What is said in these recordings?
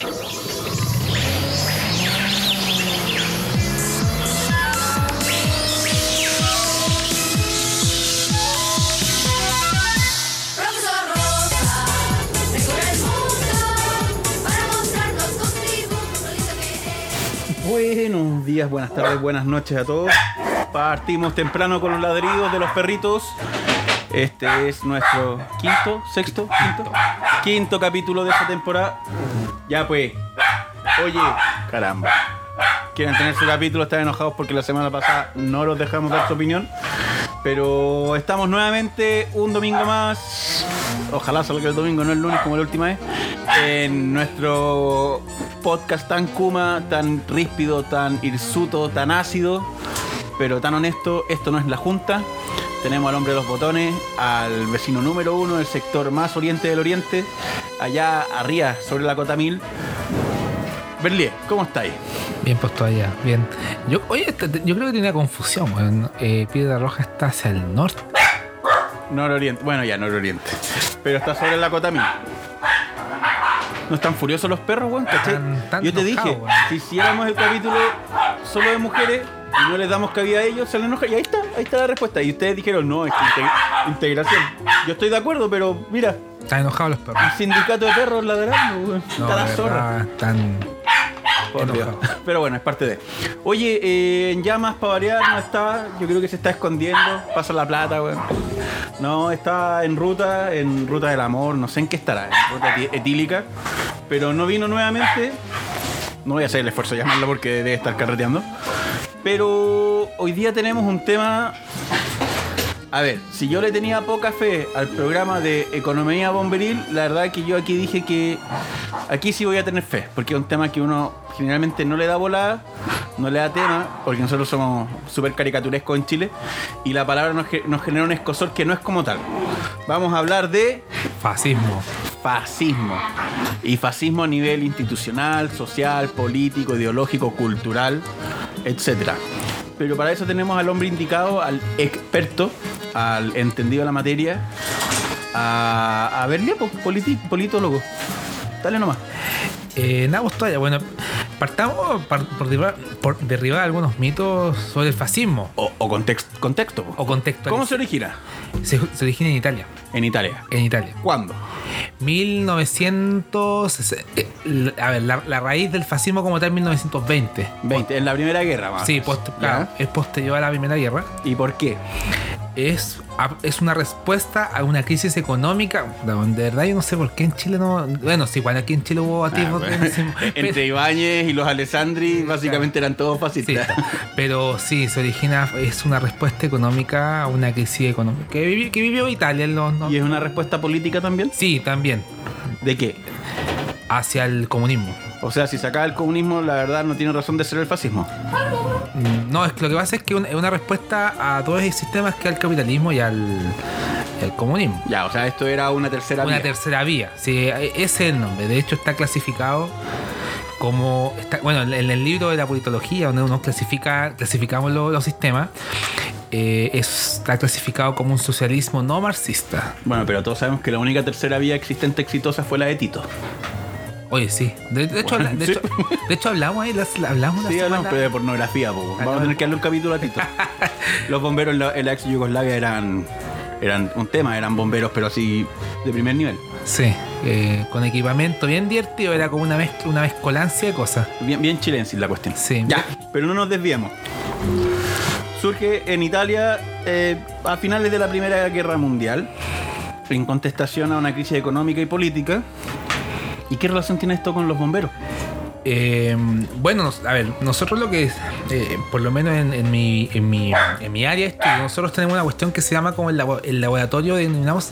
Buenos días, buenas tardes, buenas noches a todos. Partimos temprano con los ladridos de los perritos. Este es nuestro quinto, sexto, quinto, quinto capítulo de esta temporada. Ya pues, oye, caramba. Quieren tener su capítulo, están enojados porque la semana pasada no los dejamos dar su opinión. Pero estamos nuevamente un domingo más. Ojalá salga el domingo, no el lunes como la última vez. En nuestro podcast tan kuma, tan ríspido, tan hirsuto, tan ácido, pero tan honesto. Esto no es la Junta. Tenemos al hombre de los botones, al vecino número uno del sector más oriente del oriente, allá arriba, sobre la cota 1000. Berlier, ¿cómo estáis? Bien puesto allá, bien. Yo, oye, este- yo creo que tiene una confusión, weón. Eh, Piedra Roja está hacia el norte. Nororiente, bueno ya, nororiente. Pero está sobre la cota 1000. ¿No están furiosos los perros, weón? ¿Cachai? Tan- tan Yo te dije, weón. si hiciéramos el capítulo solo de mujeres y no les damos cabida a ellos, se les enoja. Y ahí está, ahí está la respuesta. Y ustedes dijeron, no, es integ- integración. Yo estoy de acuerdo, pero mira, Están enojados los perros. un sindicato de perros ladrando. No, está la zorra. están. Pero bueno, es parte de. Oye, eh, en llamas para variar no está. Yo creo que se está escondiendo. Pasa la plata, weón. No, está en ruta, en ruta del amor. No sé en qué estará, en ruta etílica. Pero no vino nuevamente. No voy a hacer el esfuerzo de llamarla porque debe estar carreteando. Pero hoy día tenemos un tema. A ver, si yo le tenía poca fe al programa de economía bomberil, la verdad es que yo aquí dije que aquí sí voy a tener fe, porque es un tema que uno generalmente no le da volada, no le da tema, porque nosotros somos súper caricaturescos en Chile, y la palabra nos, nos genera un escosor que no es como tal. Vamos a hablar de Fascismo. fascismo. Y fascismo a nivel institucional, social, político, ideológico, cultural, etc. Pero para eso tenemos al hombre indicado, al experto, al entendido de la materia, a, a politólogo. Dale nomás. Eh, pues todavía, bueno, partamos par- por, derribar, por derribar algunos mitos sobre el fascismo O, o context- contexto. o contexto. ¿Cómo se origina? se, se origina en Italia. En Italia. En Italia. ¿Cuándo? 1900. eh, l- a ver, la, la raíz del fascismo como tal, 1920. 20, en la Primera Guerra, más. Sí, post- claro, es posterior a la Primera Guerra. ¿Y por qué? Es, a- es una respuesta a una crisis económica. De verdad, yo no sé por qué en Chile no. Bueno, sí, cuando aquí en Chile hubo Ah, atisbos de- Entre Ibáñez y los Alessandri, básicamente eran todos Sí, fascistas. pero sí, se origina, es una respuesta económica a una crisis económica que, vivi- que vivió Italia en los. no- ¿Y es una respuesta política también? Sí, también, ¿De qué? Hacia el comunismo. O sea, si saca el comunismo, la verdad no tiene razón de ser el fascismo. Mm, No, es que lo que pasa es que una- es una respuesta a todos esos sistemas que al capitalismo y al, y al comunismo. Ya, o sea, esto era una tercera Una vía. tercera vía. Sí, ese es el nombre. De hecho, está clasificado como. Está, bueno, en el libro de la politología, donde uno clasifica, clasificamos lo- los sistemas, eh, es- está clasificado como un socialismo no marxista. Bueno, pero todos sabemos que la única tercera vía existente exitosa fue la de Tito. Oye, sí. De, de hecho, Bueno, habla- de, sí. hecho, de hecho, hablamos ahí, las- hablamos la Sí, hablamos, semana- pero de pornografía, po. Vamos a tener que darle un capítulo a Tito. Los bomberos en la, en la ex Yugoslavia eran, eran un tema, eran bomberos, pero así de primer nivel. Sí, eh, con equipamiento bien divertido, era como una mezcla, una mezcolancia de cosas. Bien, bien chilensis la cuestión. Sí. Ya, pero no nos desviemos. Surge en Italia eh, a finales de la Primera Guerra Mundial, en contestación a una crisis económica y política. ¿Y qué relación tiene esto con los bomberos? Eh, bueno, a ver, nosotros lo que es, eh, por lo menos en, en mi, en, mi, en mi área de nosotros tenemos una cuestión que se llama como el, labo- el laboratorio, denominamos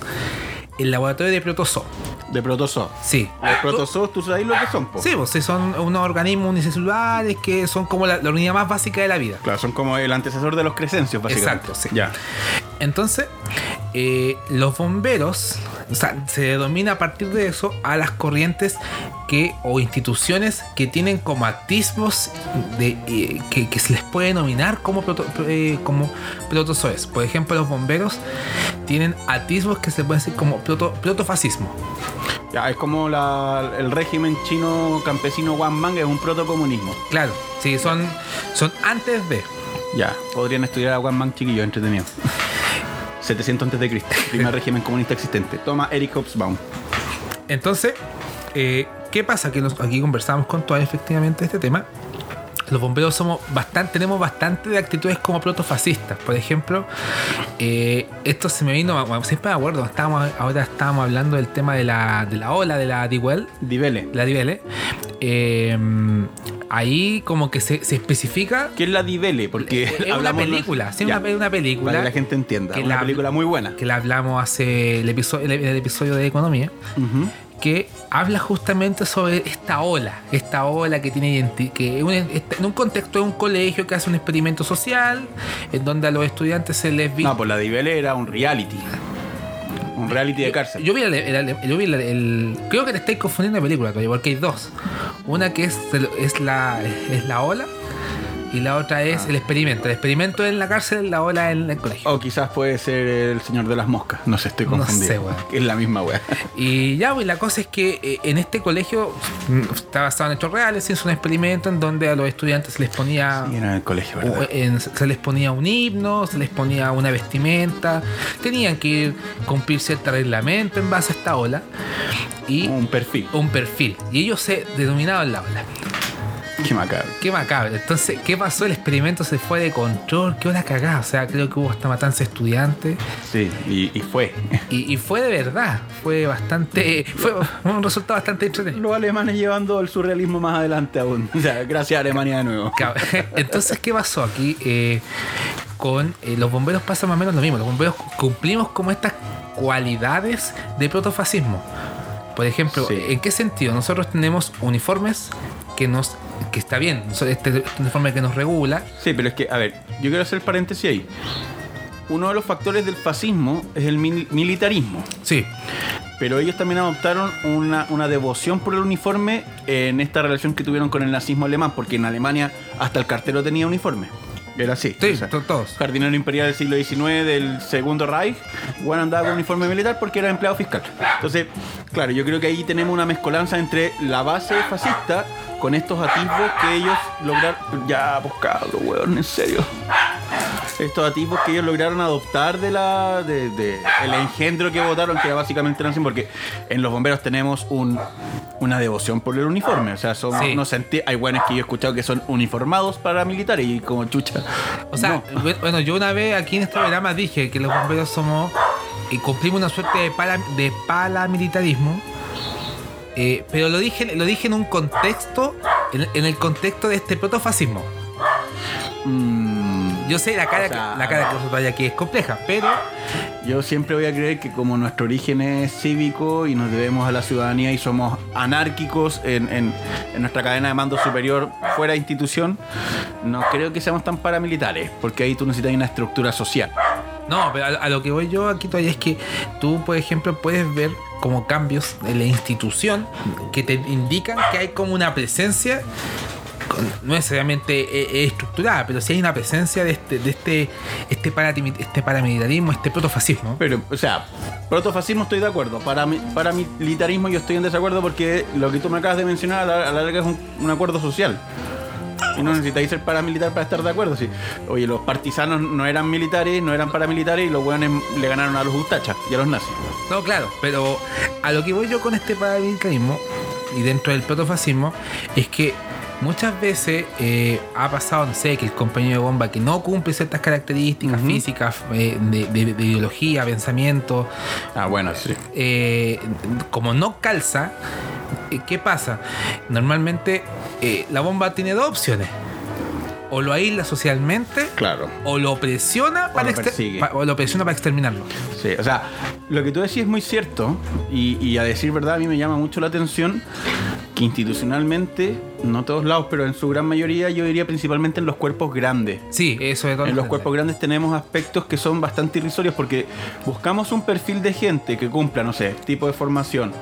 el laboratorio de protozoo. De protozoos. Sí. Los protozoos, ¿tú sabes lo que son? po? Sí, pues sí, son unos organismos unicelulares que son como la, la unidad más básica de la vida. Claro, son como el antecesor de los crecencios, básicamente. Exacto, sí. Ya. Entonces, eh, los bomberos, o sea, se denomina a partir de eso a las corrientes que o instituciones que tienen como actismos de, eh, que, que se les puede denominar como, proto, eh, como protozoes. Por ejemplo, los bomberos tienen atismos que se pueden decir como proto, protofascismo. Ya, es como la- el régimen chino campesino Wanmang, es un protocomunismo. Claro, sí, son, son antes de. Ya, podrían estudiar a Wanmang chiquillo, entretenido. 700 antes de Cristo, primer régimen comunista existente. Toma Eric Hobsbawm. Entonces, eh, ¿qué pasa? Que nos- aquí conversamos con todas efectivamente este tema. Los bomberos somos bastante, tenemos bastante de actitudes como protofascistas. Por ejemplo, eh, esto se me vino, siempre me acuerdo, estábamos, ahora estábamos hablando del tema de la, de la ola de la Dewell, Divele. la Divele. Eh, ahí como que se, se especifica ¿Qué es la Divele? Porque es una película, sí, una, una película Para que la gente entienda. que una la- película muy buena. que la hablamos hace el episodio, el, el episodio de economía. Ujú. Que habla justamente sobre esta ola, esta ola que tiene que un- está en un contexto de un colegio que hace un experimento social, en donde a los estudiantes se les No, pues la Divele era un reality. Un reality de cárcel. Yo vi, el, el- yo vi el, el- creo que te estáis confundiendo de película todavía, porque hay dos. Una que es, es la es la ola y la otra es Ah. el experimento. El experimento en la cárcel, la ola en el colegio. O quizás puede ser el señor de las moscas. No sé, estoy No confundido. sé. Es la misma wea. Y ya, pues la cosa es que eh, en este colegio mm, está basado en hechos reales, se hizo un experimento en donde a los estudiantes se les ponía era en el colegio, ¿verdad? en- se les ponía un himno, se les ponía una vestimenta, tenían que ir, cumplir cierto reglamento en base a esta ola y Un perfil. un perfil. Y ellos se denominaban la ola. Qué macabro. Qué macabro. Entonces, ¿qué pasó? El experimento se fue de control, qué hora cagada. O sea, creo que hubo hasta matanza de estudiantes. Sí, y, y fue. Y, y fue de verdad. Fue bastante. Fue un resultado bastante entretenido. Los alemanes llevando el surrealismo más adelante aún. O sea, gracias a Alemania de nuevo. Entonces, ¿qué pasó aquí? Eh, con eh, los bomberos pasa más o menos lo mismo. Los bomberos cumplimos como estas cualidades de protofascismo. Por ejemplo, Sí. ¿en qué sentido? Nosotros tenemos uniformes que nos que está bien, este uniforme que nos regula. Sí, pero es que, a ver, yo quiero hacer paréntesis ahí. Uno de los factores del fascismo es el mil- militarismo. Sí, Pero ellos también adoptaron una, una devoción por el uniforme en esta relación que tuvieron con el nazismo alemán, porque en Alemania hasta el cartero tenía uniforme. Era así. sí, o sea, to- todos. jardinero imperial del siglo XIX del segundo Reich, bueno, andaba con uniforme militar porque era empleado fiscal. Entonces, claro, yo creo que ahí tenemos una mezcolanza entre la base fascista con estos atisbos que ellos lograron. Ya, pues cabrón, weón, en serio. Estos atisbos que ellos lograron adoptar de la de, de el engendro que votaron, que era básicamente nazi, porque en los bomberos tenemos un, una devoción por el uniforme. O sea, son, Sí. no sentí, hay buenos que yo he escuchado que son uniformados paramilitares y como chucha. O sea, no. bu- bueno, yo una vez aquí en este programa dije que los bomberos somos y cumplimos una suerte de, para- de paramilitarismo. eh, pero lo dije, lo dije en un contexto, en, en el contexto de este protofascismo. Mm, Yo sé la cara, O sea, que, la cara que nosotros hay aquí es compleja, pero Yo siempre voy a creer que como nuestro origen es cívico y nos debemos a la ciudadanía y somos anárquicos en, en- en nuestra cadena de mando superior fuera de institución, no creo que seamos tan paramilitares, porque ahí tú necesitas una estructura social. No, pero a, lo que voy yo aquí todavía es que tú, por ejemplo, puedes ver como cambios en la institución que te indican que hay como una presencia no necesariamente eh, eh, estructurada, pero sí hay una presencia de este, de este, este, este paramilitarismo, este protofascismo. Pero, o sea, protofascismo estoy de acuerdo, Parami- paramilitarismo yo estoy en desacuerdo porque lo que tú me acabas de mencionar a la, larga es un acuerdo social. Y no necesitáis ser paramilitar para estar de acuerdo. Sí. Oye, los partisanos no eran militares, no eran paramilitares y los buenos le ganaron a los ustachas y a los nazis. No, claro, pero a lo que voy yo con este paramilitarismo y dentro del protofascismo es que muchas veces eh, ha pasado, no sé, que el compañero de bomba que no cumple ciertas características físicas eh, de, de- de ideología, pensamiento, Ah, bueno, sí. eh, como no calza, ¿qué pasa? Normalmente la bomba tiene dos opciones. O lo aísla socialmente Claro. o lo presiona para lo pa- o lo presiona para exterminarlo. Sí, o sea, lo que tú decís es muy cierto y, y a decir verdad a mí me llama mucho la atención que institucionalmente no todos lados, pero en su gran mayoría yo diría principalmente en los cuerpos grandes. Sí, eso es todo. En los cuerpos grandes tenemos aspectos que son bastante irrisorios porque buscamos un perfil de gente que cumpla, no sé, tipo de formación,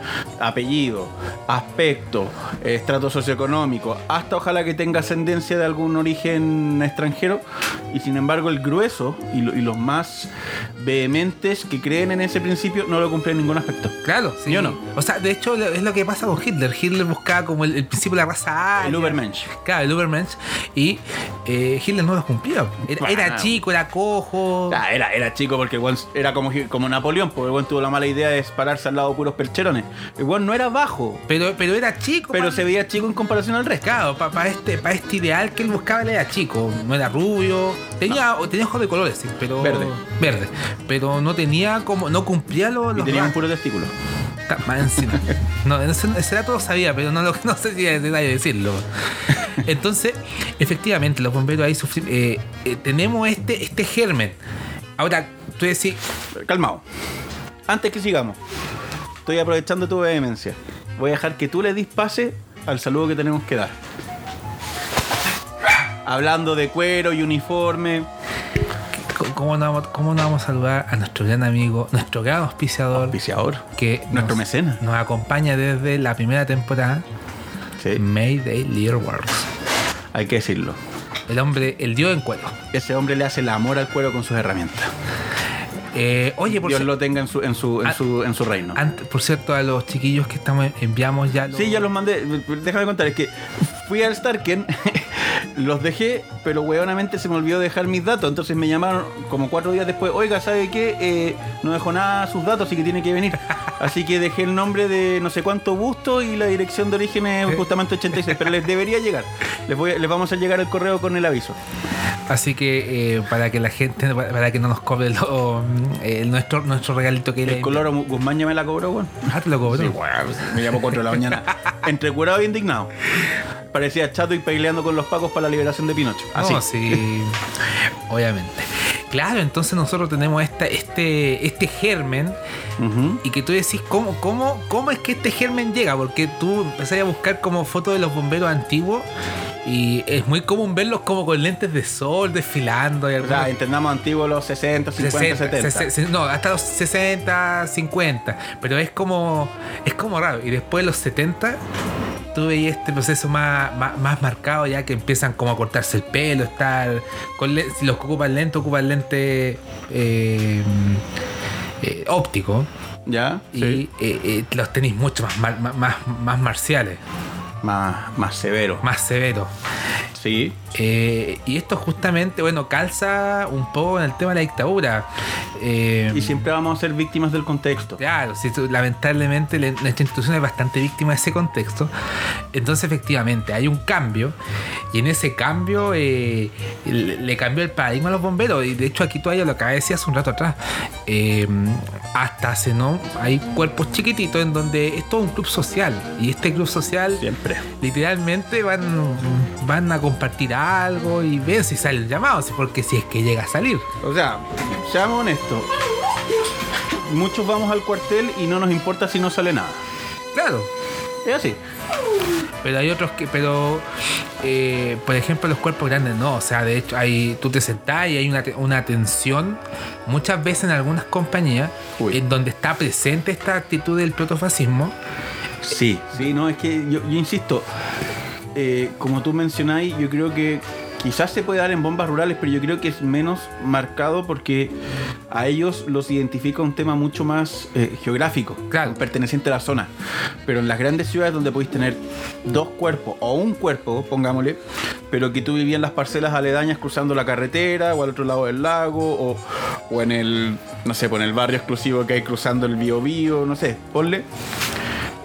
apellido, aspecto, estrato socioeconómico, hasta ojalá que tenga ascendencia de algún origen extranjero. Y sin embargo, el grueso y, lo- y los más vehementes que creen en ese principio no lo cumplen en ningún aspecto. Claro, sí. ¿Sí o no? O sea, de hecho, es lo que pasa con Hitler. Hitler buscaba como el, el principio de la raza El Ubermensch. Claro, el Ubermensch. Y eh, Hitler no lo cumplía. Era, era Claro. chico, era cojo. Ah, era, era chico porque el era como, como Napoleón, porque el tuvo la mala idea de pararse al lado de puros percherones. El weón no era bajo, Pero, pero era chico. pero pa- se veía chico en comparación al resto. Claro, para este, pa este ideal que él buscaba, él era chico. No era rubio. Tenía, o tenía ojos de colores, sí, pero. Verde. Verde. Pero no tenía como. No cumplía los. Y los tenía un puro testículo. Más encima. No, ese, ese dato lo sabía, pero no, lo, no sé si es necesario decirlo. Entonces, efectivamente, los bomberos ahí sufrimos. eh, eh, tenemos este, este germen. Ahora, tú decís, Calmado. Antes que sigamos, estoy aprovechando tu vehemencia. Voy a dejar que tú le dis pase al saludo que tenemos que dar. Hablando de cuero y uniforme. ¿Cómo no, vamos, ¿cómo no vamos a saludar a nuestro gran amigo, nuestro gran auspiciador, Auspiciador. que Nuestro nos, mecenas. nos acompaña desde la primera temporada, Sí, Mayday Little Works? hay que decirlo. El hombre, el dios en cuero. Ese hombre le hace el amor al cuero con sus herramientas. Eh, oye, por, Dios lo tenga en su, en su, en Ah, su, en su reino. por cierto, a los chiquillos que estamos enviamos ya los- Sí, ya los mandé. Déjame contar, es que fui al Starken, los dejé, pero hueonamente se me olvidó dejar mis datos. Entonces me llamaron como cuatro días después, oiga, ¿sabe qué? Eh, no dejó nada sus datos, así que tiene que venir. Así que dejé el nombre de no sé cuánto busto y la dirección de origen es justamente 86, pero les debería llegar. Les, voy, a- les vamos a llegar el correo con el aviso. Así que eh, para que la gente, para que no nos cobre lo- eh, nuestro, nuestro regalito que le El color Guzmán ya me la cobró, weón. Ah, te lo cobró. Sí, me llamó 4 de la mañana. Entre curado e indignado. Parecía chato y peleando con los pacos para la liberación de Pinocho. Así. No, sí. Obviamente. Claro, entonces nosotros tenemos esta, este, este germen y que tú decís, ¿cómo, cómo, ¿cómo es que este germen llega? Porque tú empezás a buscar como fotos de los bomberos antiguos y es muy común verlos como con lentes de sol desfilando. Y O sea, algunos- entendamos antiguos los 60, 50, 60, 70. sese- se- no, hasta los 60, 50. Pero es como. Es como raro. Y después de los 70, tú veías este proceso más, más, más marcado ya que empiezan como a cortarse el pelo, estar. Con los que ocupan lente, ocupan lente eh, eh, óptico. ¿Ya? Y Sí. eh, eh, los tenis mucho más, más, más, más marciales, Más, más severo. más severos. Sí. Eh, y esto justamente, bueno, calza un poco en el tema de la dictadura. Eh, Y siempre vamos a ser víctimas del contexto. Claro, lamentablemente la- nuestra institución es bastante víctima de ese contexto. Entonces, efectivamente, hay un cambio. Y en ese cambio eh, le, cambió el paradigma a los bomberos. Y de hecho, aquí todavía lo acabé de decir hace un rato atrás. Hasta hace no, hay cuerpos chiquititos en donde es todo un club social. Y este club social Siempre. literalmente van, van a compartir algo y ven si sale el llamado, porque si es que llega a salir. O sea, seamos honestos. Muchos vamos al cuartel y no nos importa si no sale nada. Claro, Es así. Pero hay otros que, pero eh, por ejemplo los cuerpos grandes no, o sea, de hecho hay, tú te sentás y hay una, una tensión muchas veces en algunas compañías Uy. en donde está presente esta actitud del protofascismo. Sí, sí, no, es que yo, yo insisto, eh, como tú mencionáis, yo creo que quizás se puede dar en bombas rurales, pero yo creo que es menos marcado porque a ellos los identifica un tema mucho más eh, geográfico, Claro. perteneciente a la zona. Pero en las grandes ciudades donde podéis tener dos cuerpos o un cuerpo, pongámosle, pero que tú vivías en las parcelas aledañas cruzando la carretera o al otro lado del lago o, o en el, no sé, pues en el barrio exclusivo que hay cruzando el Biobío, no sé, ponle.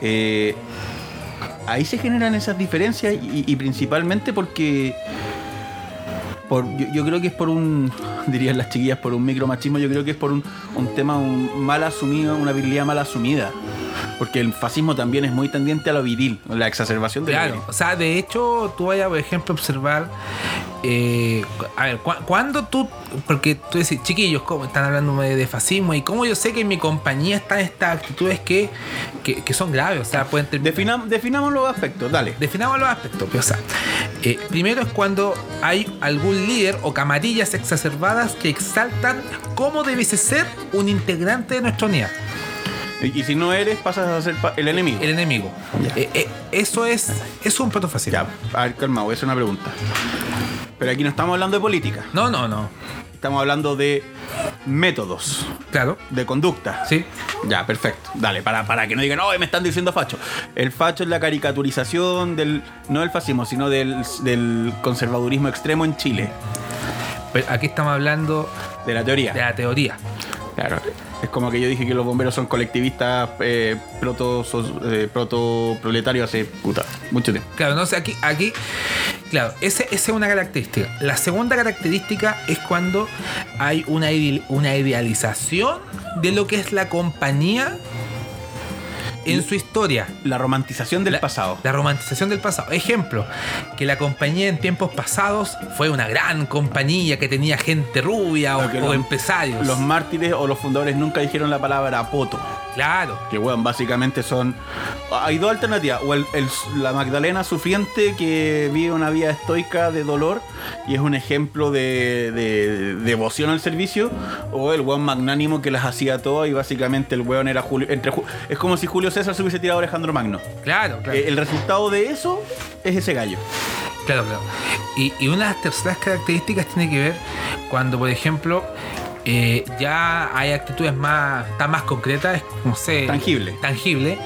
Eh, ahí se generan esas diferencias y, principalmente porque por, yo, yo creo que es por un, dirían las chiquillas, por un micromachismo, yo creo que es por un, un tema un mal asumido, una habilidad mal asumida. Porque el fascismo también es muy tendiente a lo viril, la exacerbación de Claro, o sea, de hecho, tú vayas, por ejemplo, a observar. eh, a ver, cu- cuando tú. Porque tú decís, chiquillos, ¿cómo están hablando de, de fascismo? Y cómo yo sé que en mi compañía están estas actitudes que, que, que son graves, o sea, pueden terminar. Definam- definamos los aspectos, dale. Definamos los aspectos. O sea, eh, primero es cuando hay algún líder o camarillas exacerbadas que exaltan cómo debe ser un integrante de nuestra unidad. Y, y si no eres, pasas a ser el enemigo. El enemigo. Eh, eh, eso es, es un protofascismo. Ya, a ver, calma, voy a hacer una pregunta. Pero aquí no estamos hablando de política, No, no, no. estamos hablando de métodos, Claro. de conducta. Sí. Ya, perfecto. Dale, para, para que no digan, no, me están diciendo facho. El facho es la caricaturización del, no del fascismo, sino del, del conservadurismo extremo en Chile, Pero aquí estamos hablando de la teoría. de la teoría. Claro. Es como que yo dije que los bomberos son colectivistas eh, proto, eh, protoproletarios hace puta, mucho tiempo. Claro, no sé, aquí, aquí, claro, esa es una característica. La segunda característica es cuando hay una, una idealización de lo que es la compañía en su historia. La romantización del La- pasado. La romantización del pasado. Ejemplo, que la compañía en tiempos pasados fue una gran compañía que tenía gente rubia o, Porque o los- empresarios. Los mártires o los fundadores nunca dijeron la palabra poto. Claro. Que, weón, básicamente son. Hay dos alternativas. O el- el- la Magdalena sufriente que vive una vida estoica de dolor y es un ejemplo de, de- de devoción al servicio. O el weón magnánimo que las hacía todas y básicamente el weón era Julio. Entre, es como si Julio César se hubiese tirado a Alejandro Magno. Claro, claro. Eh, el resultado de eso es ese gallo. Claro, claro. Y, y una de las terceras características tiene que ver cuando, por ejemplo, eh, ya hay actitudes más, tan más concretas, es, no sé, Tangible. tangible,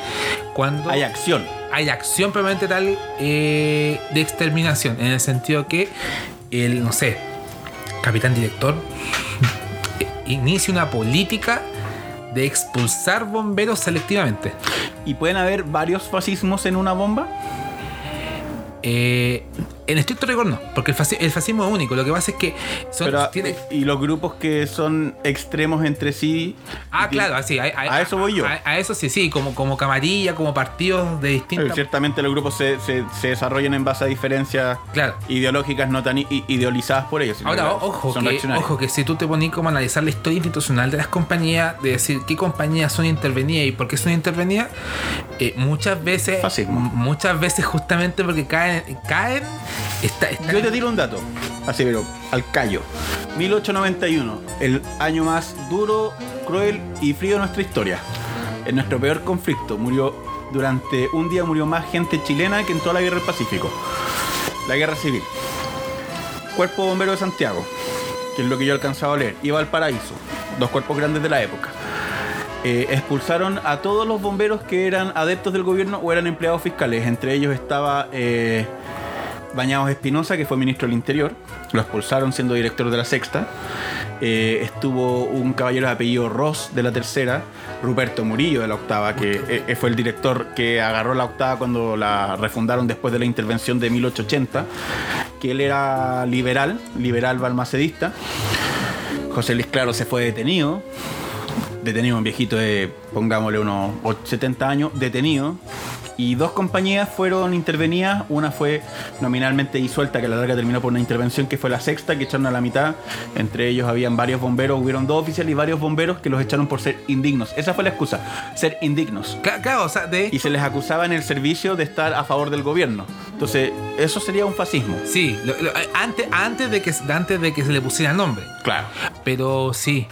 cuando Hay acción. hay acción permanente tal eh, de exterminación, en el sentido que el, no sé, capitán director inicia una política de expulsar bomberos selectivamente. ¿Y pueden haber varios fascismos en una bomba? Eh, en estricto rigor no, porque el, fasci- el fascismo es único. Lo que pasa es que son, Pero, tiene- y los grupos que son extremos entre sí. Ah, claro, así. A, a eso voy yo. A, a eso sí, sí, como, como camarilla, como partidos de Pero distintas. ciertamente los grupos se, se- se desarrollan en base a diferencias Claro. ideológicas no tan idealizadas por ellos. Ahora, ojo que, ojo que si tú te pones como a analizar la historia institucional de las compañías, de decir qué compañías son intervenidas y por qué son intervenidas, eh, muchas veces, Fascismo. muchas veces justamente porque caen, caen, Yo te tiro un dato, así pero al callo. 1891, el año más duro, cruel y frío de nuestra historia. En nuestro peor conflicto murió durante un día murió más gente chilena que en toda la guerra del Pacífico. La guerra civil. Cuerpo bombero de Santiago, que es lo que yo he alcanzado a leer. Y Valparaíso, dos cuerpos grandes de la época. Eh, expulsaron a todos los bomberos que eran adeptos del gobierno o eran empleados fiscales. Entre ellos estaba eh, Bañados Espinosa, que fue ministro del Interior. Lo expulsaron siendo director de la Sexta. Eh, estuvo un caballero de apellido Ross de la Tercera. Ruperto Murillo de la Octava, que eh, fue el director que agarró la Octava cuando la refundaron después de la intervención de 1880. Que él era liberal, liberal balmacedista. José Luis Claro se fue detenido detenido un viejito de, pongámosle, unos 70 años, detenido. Y dos compañías fueron intervenidas. Una fue nominalmente disuelta, que a la larga terminó por una intervención que fue la sexta, que echaron a la mitad. Entre ellos habían varios bomberos, hubieron dos oficiales y varios bomberos que los echaron por ser indignos. Esa fue la excusa, ser indignos. Cla- Claro, o sea, de Y se les acusaba en el servicio de estar a favor del gobierno. Entonces, eso sería un fascismo. Sí, lo- lo- antes, antes, de que, antes de que se le pusiera el nombre. Claro. Pero sí.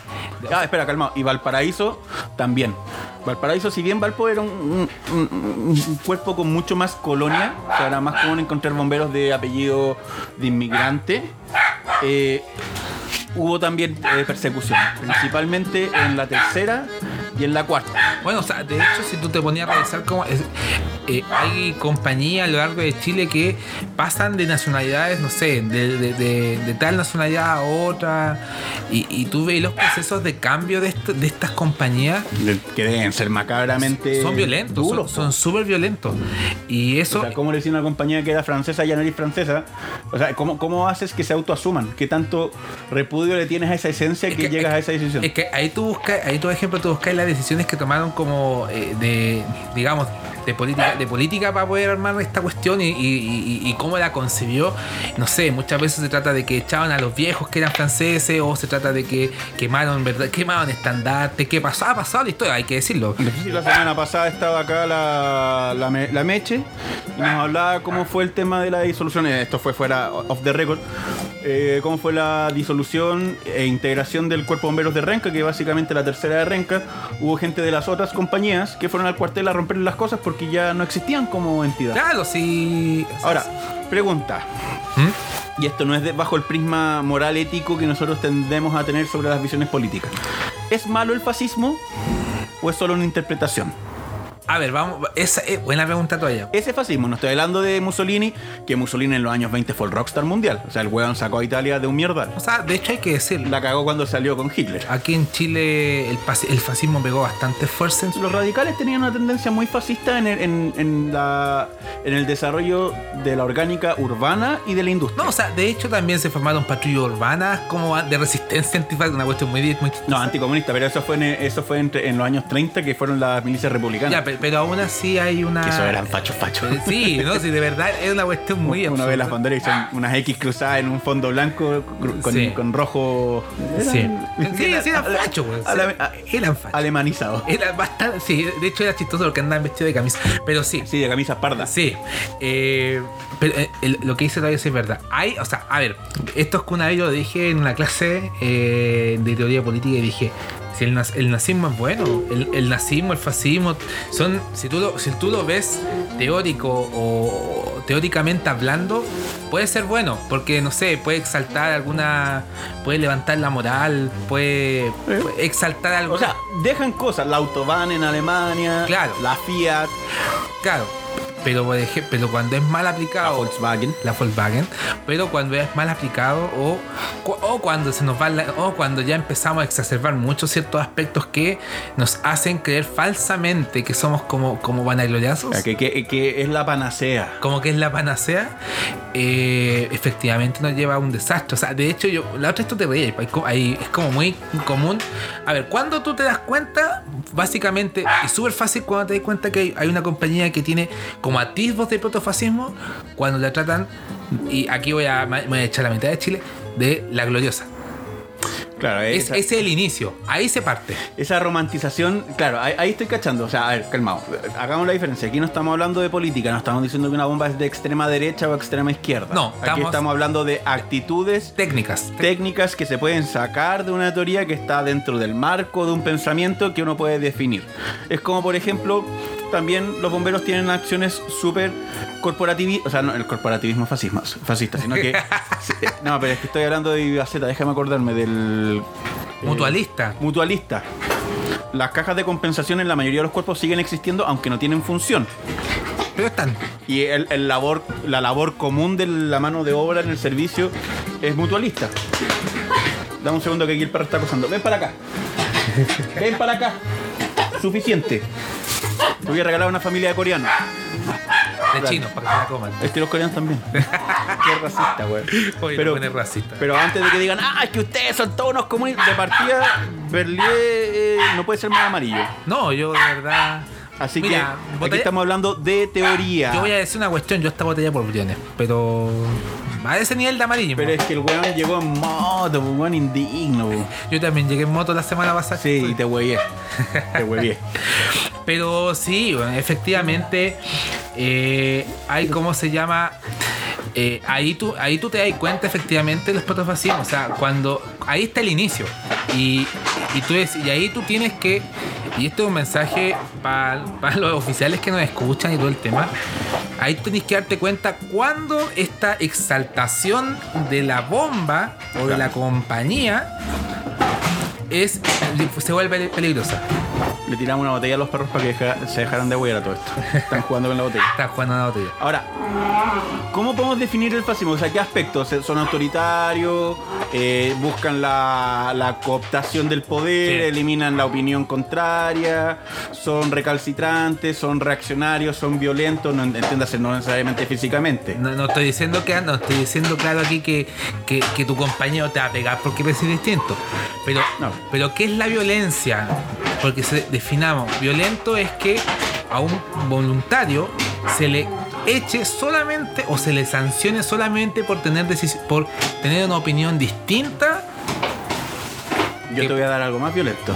Ah, espera, calma. Y Valparaíso también. Valparaíso, si bien Valpo era un, cuerpo con mucho más colonia, o era más común encontrar bomberos de apellido de inmigrante, eh, hubo también eh, persecución, principalmente en la tercera y en la cuarta. Bueno, o sea, de hecho, si tú te ponías a revisar cómo. es- eh, hay compañías a lo largo de Chile que pasan de nacionalidades, no sé, de, de- de- de tal nacionalidad a otra, y, y tú ves los procesos de cambio de, esto- de estas compañías. Que deben ser macabramente. Son violentos, duros, son- súper violentos. Y eso, O sea, ¿cómo le decía a una compañía que era francesa y ya no eres francesa? O sea, ¿cómo, cómo haces que se autoasuman? ¿Qué tanto repudio le tienes a esa esencia Es que, que- llegas es a esa decisión? Es que ahí tú buscas, ahí tú, por ejemplo, tú buscas las decisiones que tomaron como eh, de, digamos, de política, de política para poder armar esta cuestión y, y- y- y cómo la concibió. No sé, muchas veces se trata de que echaban a los viejos que eran franceses, o se trata de que quemaron, ¿verdad? Quemaron estandartes, ¿qué pasó? Ha pasado la historia, hay que decirlo. La semana pasada estaba acá la, la, Me- la Meche y nos hablaba cómo fue el tema de la disolución. Esto fue fuera of the record. Eh, cómo fue la disolución e integración del Cuerpo de Bomberos de Renca, que básicamente la tercera de Renca. Hubo gente de las otras compañías que fueron al cuartel a romper las cosas porque ya no existían como entidad. Claro, sí. Ahora, pregunta. ¿Mm? Y esto no es de- bajo el prisma moral ético que nosotros tendemos a tener sobre las visiones políticas. ¿Es malo el fascismo o es solo una interpretación? A ver, vamos. Esa es buena pregunta todavía. Ese fascismo, no estoy hablando de Mussolini, que Mussolini en los años 20 fue el rockstar mundial. O sea, el weón sacó a Italia de un mierdal. O sea, de hecho hay que decirlo. La cagó cuando salió con Hitler. Aquí en Chile el, fascismo pegó bastante fuerza en su Los radicales tenían una tendencia muy fascista en el, en, en la, en el desarrollo de la orgánica urbana y de la industria. No, o sea, de hecho también se formaron patrullas urbanas como de resistencia antifascista, una cuestión muy, muy No, anticomunista, pero eso fue, en, eso fue entre- en los años 30 que fueron las milicias republicanas. Ya, pero, aún así hay una. que eso eran fachos, fachos. Eh, Sí, no, sí, de verdad es una cuestión muy Uno ve las absurda. banderas y son unas X cruzadas en un fondo blanco con, Sí. con rojo. Sí, Eran- sí, sí, eran ale- fachos, güey. Eran fachos. Alemanizado. Era bastante, sí, de hecho era chistoso porque andaban vestidos de camisa. Pero sí, Sí, de camisas pardas. Sí, eh, pero eh, lo que dice todavía sí es verdad. Hay, o sea, a ver, esto es que una vez yo lo dije en la clase eh, de teoría política y dije, si el, naz- el nazismo es bueno, el, el nazismo, el fascismo, son, si tú lo, si tú lo ves teórico o teóricamente hablando, puede ser bueno, porque no sé, puede exaltar alguna, puede levantar la moral, puede, puede exaltar algo. O sea, dejan cosas. La Autobahn en Alemania. Claro. La Fiat. claro, pero, por ejemplo, pero cuando es mal La aplicado, Volkswagen. la Volkswagen, pero cuando es mal aplicado o, o cuando se nos va la- o cuando ya empezamos a exacerbar muchos ciertos aspectos que nos hacen creer falsamente que somos como, como vanagloriosos, O sea, que, que- que es la panacea. como que es la panacea, eh, efectivamente nos lleva a un desastre. O sea, de hecho, yo, la otra esto te hay co- hay- es como muy común. A ver, cuando tú te das cuenta, básicamente, es súper fácil cuando te das cuenta que hay, hay una compañía que tiene como atisbos de protofascismo, cuando la tratan, y aquí voy a, me voy a echar la mitad de Chile, de la gloriosa. Claro, Es, esa, es el inicio, ahí se parte. esa romantización, claro, ahí, ahí estoy cachando. O sea, a ver, calmado. Hagamos la diferencia. Aquí no estamos hablando de política, no estamos diciendo que una bomba es de extrema derecha o extrema izquierda. No, Aquí estamos- estamos hablando de actitudes Técnicas. técnicas que se pueden sacar de una teoría que está dentro del marco de un pensamiento que uno puede definir. Es como, por ejemplo, también los bomberos tienen acciones súper corporativistas, o sea, no el corporativismo fascismo, fascista, sino que... no, pero es que estoy hablando de Vivaceta, déjame acordarme del... eh, Mutualista. mutualista. Las cajas de compensación en la mayoría de los cuerpos siguen existiendo aunque no tienen función. Pero están. Y el, el labor, la labor común de la mano de obra en el servicio es mutualista. Dame un segundo que aquí el perro está acosando. Ven para acá. Ven para acá. Suficiente. Te voy a regalar a una familia de coreanos. De chinos, para que se la coman. Es que los coreanos también. Qué racista, güey. Oye, Pero, no racista. pero antes de que digan, ah, es que ustedes son todos unos comunistas, de partida, Berlier eh, no puede ser más amarillo. No, yo de verdad. Así Mira, que aquí estamos hablando de teoría. Yo voy a decir una cuestión, yo esta botella por Briones, pero a ese nivel de amarillo. Pero es que el weón llegó en moto, un weón indigno. po. Yo también llegué en moto la semana pasada. Sí, y te huevié. Te huevié. Pero sí, bueno, efectivamente eh, hay como se llama. eh, ahí, tú, ahí tú te das cuenta efectivamente de los protofascismos. O sea, cuando. Ahí está el inicio. Y, y, tú es- y ahí tú tienes que. Y esto es un mensaje para los oficiales que nos escuchan y todo el tema. Ahí tú tienes que darte cuenta cuando esta exaltación de la bomba o de la compañía es, se vuelve peligrosa. Le tiramos una botella a los perros para que deja- se dejaran de huear a todo esto. Están jugando con la botella. Está jugando a la botella. Ahora, ¿cómo podemos definir el fascismo? O sea, ¿qué aspectos? ¿Son autoritarios? Eh, ¿Buscan la, la cooptación del poder? Sí. ¿Eliminan la opinión contraria? ¿Son recalcitrantes? ¿Son reaccionarios? ¿Son violentos? No entiéndase, no necesariamente físicamente. No, no estoy diciendo que no estoy diciendo claro aquí que, que, que tu compañero te va a pegar porque piensa distinto. Pero, No. Pero ¿qué es la violencia? Porque se definamos, violento es que a un voluntario se le eche solamente o se le sancione solamente por tener por tener una opinión distinta. Yo te voy a dar algo más violento.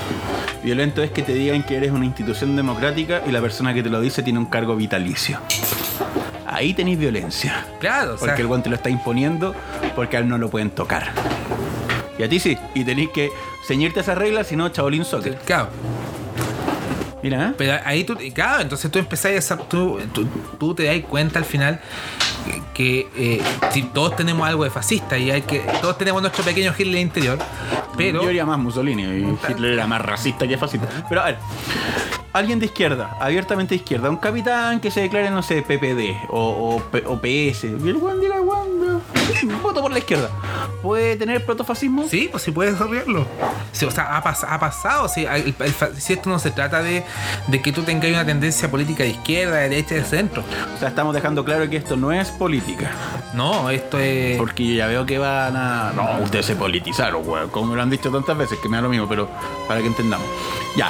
Violento es que te digan que eres una institución democrática y la persona que te lo dice tiene un cargo vitalicio. Ahí tenéis violencia. Claro, o sea, Porque el guante lo está imponiendo porque a él no lo pueden tocar. Y a ti sí. Y tenéis que ceñirte a esas reglas, si no, chabolín soccer. claro. Mira, ¿eh? Pero ahí tú, claro, entonces tú empezás a. Tú, tú, tú te das cuenta al final que eh, si todos tenemos algo de fascista y hay que. Todos tenemos nuestro pequeño Hitler interior, pero. Yo diría más Mussolini y Hitler era más racista que fascista. Pero a ver, alguien de izquierda, abiertamente de izquierda, un capitán que se declare, no sé, PPD o, o, P- o PS, y el guan diga, guan, voto por la izquierda. ¿Puede tener protofascismo? Sí, pues sí puedes desarrollarlo. Sí, o sea, ha, pas- ha pasado. sí, el- el fa- si esto no se trata de, de que tú tengas una tendencia política de izquierda, de derecha, de centro. O sea, estamos dejando claro que esto no es política. No, esto es. Porque yo ya veo que van a. No, ustedes se politizaron, weón. Como me lo han dicho tantas veces, que me da lo mismo, pero para que entendamos. Ya.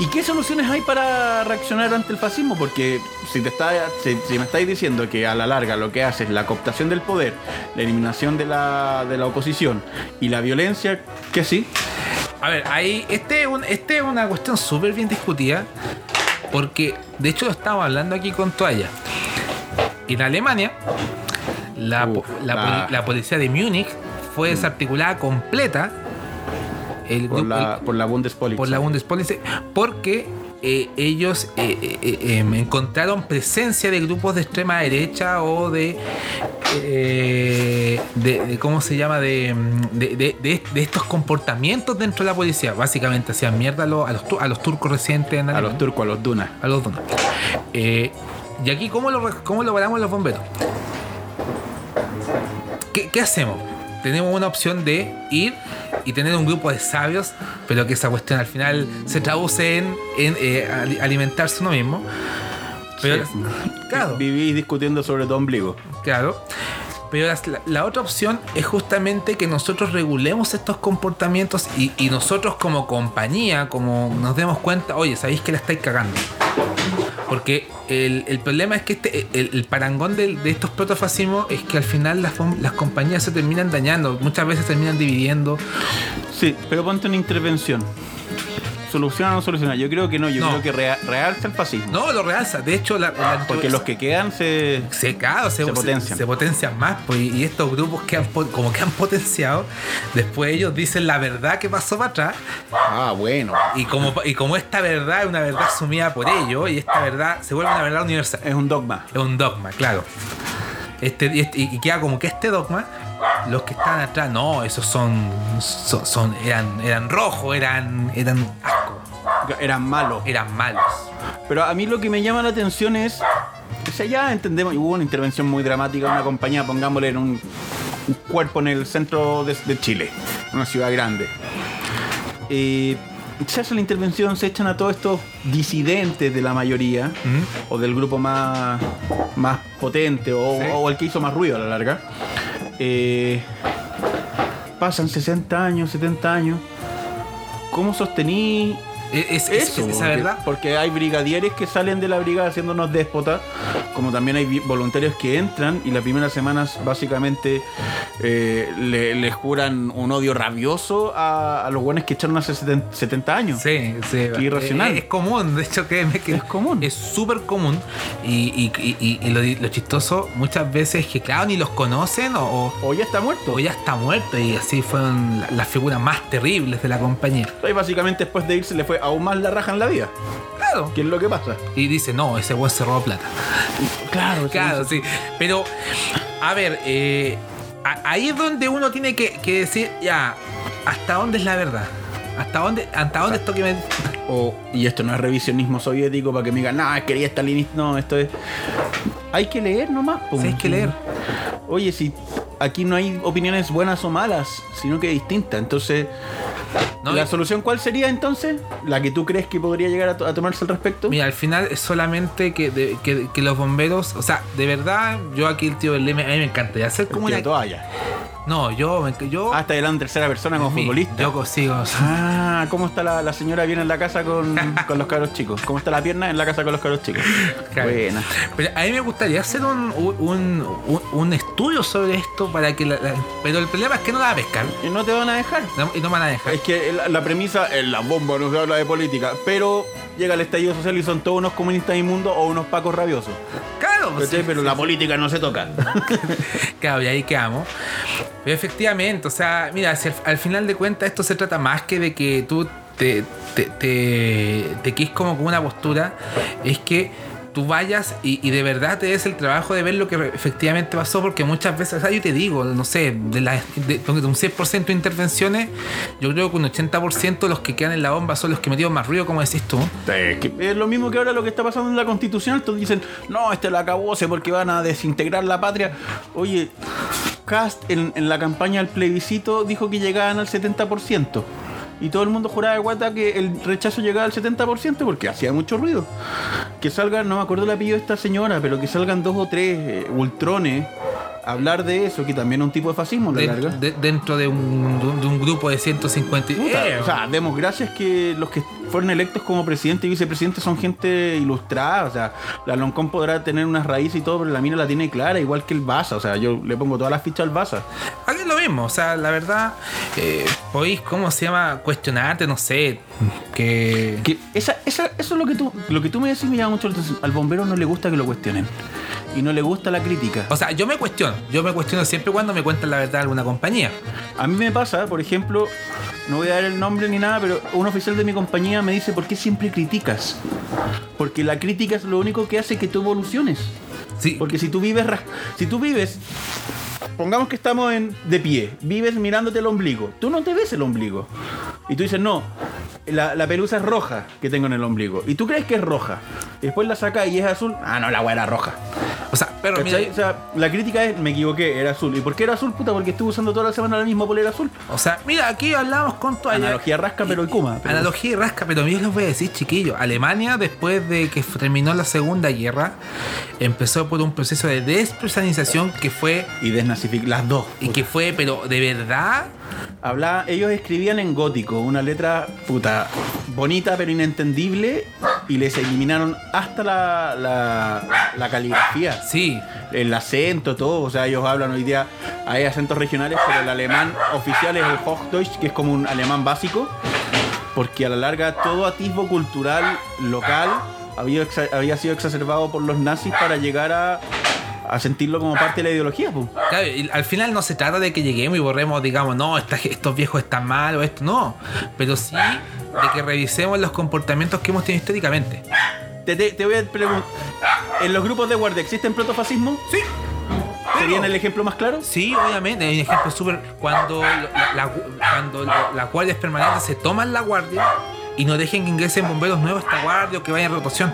¿Y qué soluciones hay para reaccionar ante el fascismo? Porque si, te está, si, si me estáis diciendo que a la larga lo que hace es la cooptación del poder, la eliminación de la, de la oposición y la violencia, que sí. A ver, ahí, este es, un- este es una cuestión súper bien discutida, porque de hecho lo estamos hablando aquí con Toalla. En Alemania, la, Uf, la la- poli- la policía de Múnich fue desarticulada completa. El Por grupo- la, el- por la Bundespolizei. por la Bundespolizei, porque eh, ellos eh, eh, em, encontraron presencia de grupos de extrema derecha o de, de, de- ¿cómo se llama? De, mm, de, de- estos comportamientos dentro de la policía. Básicamente hacían mierda a los, a los, a los turcos residentes en A Alemania. los turcos, a los dunas. A los. Eh, y aquí, ¿cómo lo, cómo lo paramos los bomberos? ¿Qué, qué hacemos? Tenemos una opción de ir y tener un grupo de sabios, pero que esa cuestión al final se traduce en, en, eh, ali- alimentarse uno mismo. Pero, Sí. claro, Vivís discutiendo sobre tu ombligo. claro. Pero la otra opción es justamente que nosotros regulemos estos comportamientos y, y nosotros como compañía, como nos demos cuenta, oye, sabéis que la estáis cagando. Porque el, el problema es que este, el, parangón de, de estos protofascismos es que al final las, las compañías se terminan dañando, muchas veces terminan dividiendo. Sí, pero ponte una intervención. ¿Soluciona o no soluciona? Yo creo que no, yo No. creo que rea- realza el fascismo. No, lo realza. De hecho, la, la- Porque los que quedan se. se, claro, se, Se potencian. se potencian más. pues, y estos grupos que han, como que han potenciado, después ellos dicen la verdad que pasó para atrás. Ah, bueno. Y como, y como esta verdad es una verdad asumida por ellos, y esta verdad se vuelve una verdad universal. Es un dogma. Es un dogma, claro. Este, y, este- y queda como que este dogma, los que están atrás, no, esos son. son, son- eran, eran rojos, eran. eran asco, Eran malos. eran malos. Pero a mí lo que me llama la atención es. O sea, ya entendemos. Hubo una intervención muy dramática de una compañía, pongámosle en un, un cuerpo en el centro de, de Chile, una ciudad grande. Eh, se hace la intervención, se echan a todos estos disidentes de la mayoría, ¿Mm? o del grupo más, más potente, o, Sí. o el que hizo más ruido a la larga. Eh, pasan 60 años, 70 años. ¿Cómo sostení Es, es- eso? esa porque, verdad. porque hay brigadieres que salen de la brigada haciéndonos déspotas, como también hay voluntarios que entran y las primeras semanas básicamente eh, le, le juran un odio rabioso a, a los buenos que echaron hace 70, 70 años. Sí, sí. Irracional. Es, es común, de hecho, créeme que Es común. Es súper común. Y, y- y- y- lo, lo chistoso muchas veces es que, claro, ni los conocen o, o- ya está muerto. o ya está muerto. Y así fueron la- las figuras más terribles de la compañía. Y básicamente después de irse le fue aún más la raja en la vida. Claro. ¿Qué es lo que pasa? Y dice, no, ese weón se robó plata. Claro, Claro, sí. Pero, a ver, eh, ahí es donde uno tiene que, que decir, ya, ¿hasta dónde es la verdad? ¿Hasta dónde, hasta dónde esto que me... o, y esto no es revisionismo soviético para que me digan, no, es quería stalinista. No, esto es. Hay que leer nomás. Sí, hay que leer. Oye, si aquí no hay opiniones buenas o malas, sino que distintas. Entonces, No, ¿la solución cuál sería entonces? ¿La que tú crees que podría llegar a, to- a tomarse al respecto? Mira, al final es solamente que, de- que, que los bomberos, o sea, de verdad, yo aquí el tío del Leme, a mí me encantaría hacer como una. toalla. No, yo, yo. Ah, está hablando en tercera persona como futbolista. Yo consigo. Ah, ¿cómo está la, la señora bien en la casa con, con los cabros chicos? ¿Cómo está la pierna en la casa con los cabros chicos? Claro. Buena. Pero a mí me gustaría hacer un, un, un- un estudio sobre esto para que la, la- Pero el problema es que no la va a pescar. Y no te van a dejar. No- y no me van a dejar. Es que la, la premisa, en la bomba no se habla de política, pero llega el estallido social y son todos unos comunistas inmundos o unos pacos rabiosos. Claro, pues, pero sí, la sí. política no se toca. Claro, y ahí quedamos. Pero efectivamente, o sea, mira, si al, al final de cuentas esto se trata más que de que tú te, te, te, te quedes como con una postura, es que tú vayas y, y de verdad te des el trabajo de ver lo que efectivamente pasó, porque muchas veces, o sea, yo te digo, no sé, de, la, de, de un 6% de intervenciones, yo creo que un 80% de los que quedan en la bomba son los que metieron más ruido, como decís tú. Es, que es lo mismo que ahora lo que está pasando en la constitución. Todos dicen, no, este la acabóse porque van a desintegrar la patria. Oye, Cast en, en la campaña del plebiscito dijo que llegaban al 70%. Y todo el mundo juraba de guata que el rechazo llegaba al 70% porque hacía mucho ruido. Que salgan, no me acuerdo el apellido de esta señora, pero que salgan dos o tres eh, ultrones hablar de eso, que también es un tipo de fascismo, la Dentro larga. de, dentro de un, de un- de un grupo de 150. Puta, Eh, o sea, demos gracias que los que fueron electos como presidente y vicepresidente son gente ilustrada. O sea, la Loncón podrá tener unas raíces y todo, pero la mina la tiene clara, igual que el Baza. O sea, yo le pongo todas las fichas al Baza. Aquí es lo mismo, o sea, la verdad, eh, podéis, ¿cómo se llama? Cuestionarte, no sé, que... Que esa, esa, eso es lo que tú, lo que tú me decís me llama mucho la atención. Al bombero no le gusta que lo cuestionen. Y no le gusta la crítica. O sea, yo me cuestiono, yo me cuestiono siempre cuando me cuentan la verdad alguna compañía. A mí me pasa, por ejemplo, no voy a dar el nombre ni nada, pero un oficial de mi compañía me dice, ¿por qué siempre criticas? Porque la crítica es lo único que hace que tú evoluciones. Sí, Porque si tú vives, si tú vives, pongamos que estamos en, de pie, vives mirándote el ombligo, tú no te ves el ombligo. Y tú dices, no, la, la pelusa es roja que tengo en el ombligo. Y tú crees que es roja. Y después la sacas y es azul. Ah, no, la weá era roja. o sea, pero mira. O sea, la crítica es, me equivoqué, era azul. ¿Y por qué era azul, puta? Porque estuve usando toda la semana la misma polera azul. o sea, mira, aquí hablamos con toalla. Analogía rasca, pero y kuma. pero- Analogía y rasca, pero yo les voy a decir, chiquillos, Alemania, después de que terminó la Segunda Guerra, empezó por un proceso de despersonalización que fue, Y las dos. y que fue, pero de verdad, Hablaba, ellos escribían en gótico, una letra puta bonita pero inentendible y les eliminaron hasta la, la, la caligrafía, sí, el acento, todo. O sea, ellos hablan hoy día, hay acentos regionales, pero el alemán oficial es el Hochdeutsch, que es como un alemán básico, porque a la larga todo atisbo cultural local había, había sido exacerbado por los nazis para llegar a, a sentirlo como parte de la ideología. pues. Claro, y al final no se trata de que lleguemos y borremos, digamos, no, esta- estos viejos están mal o esto, no. Pero sí de que revisemos los comportamientos que hemos tenido históricamente. Te, te- te voy a preguntar, ¿en los grupos de guardia existen protofascismo? Sí. ¿Serían el ejemplo más claro? Sí, obviamente. Hay un ejemplo súper. Cuando, la, la- cuando la- las guardias permanentes se toman la guardia y no dejen que ingresen bomberos nuevos a esta guardia o que vayan en rotación.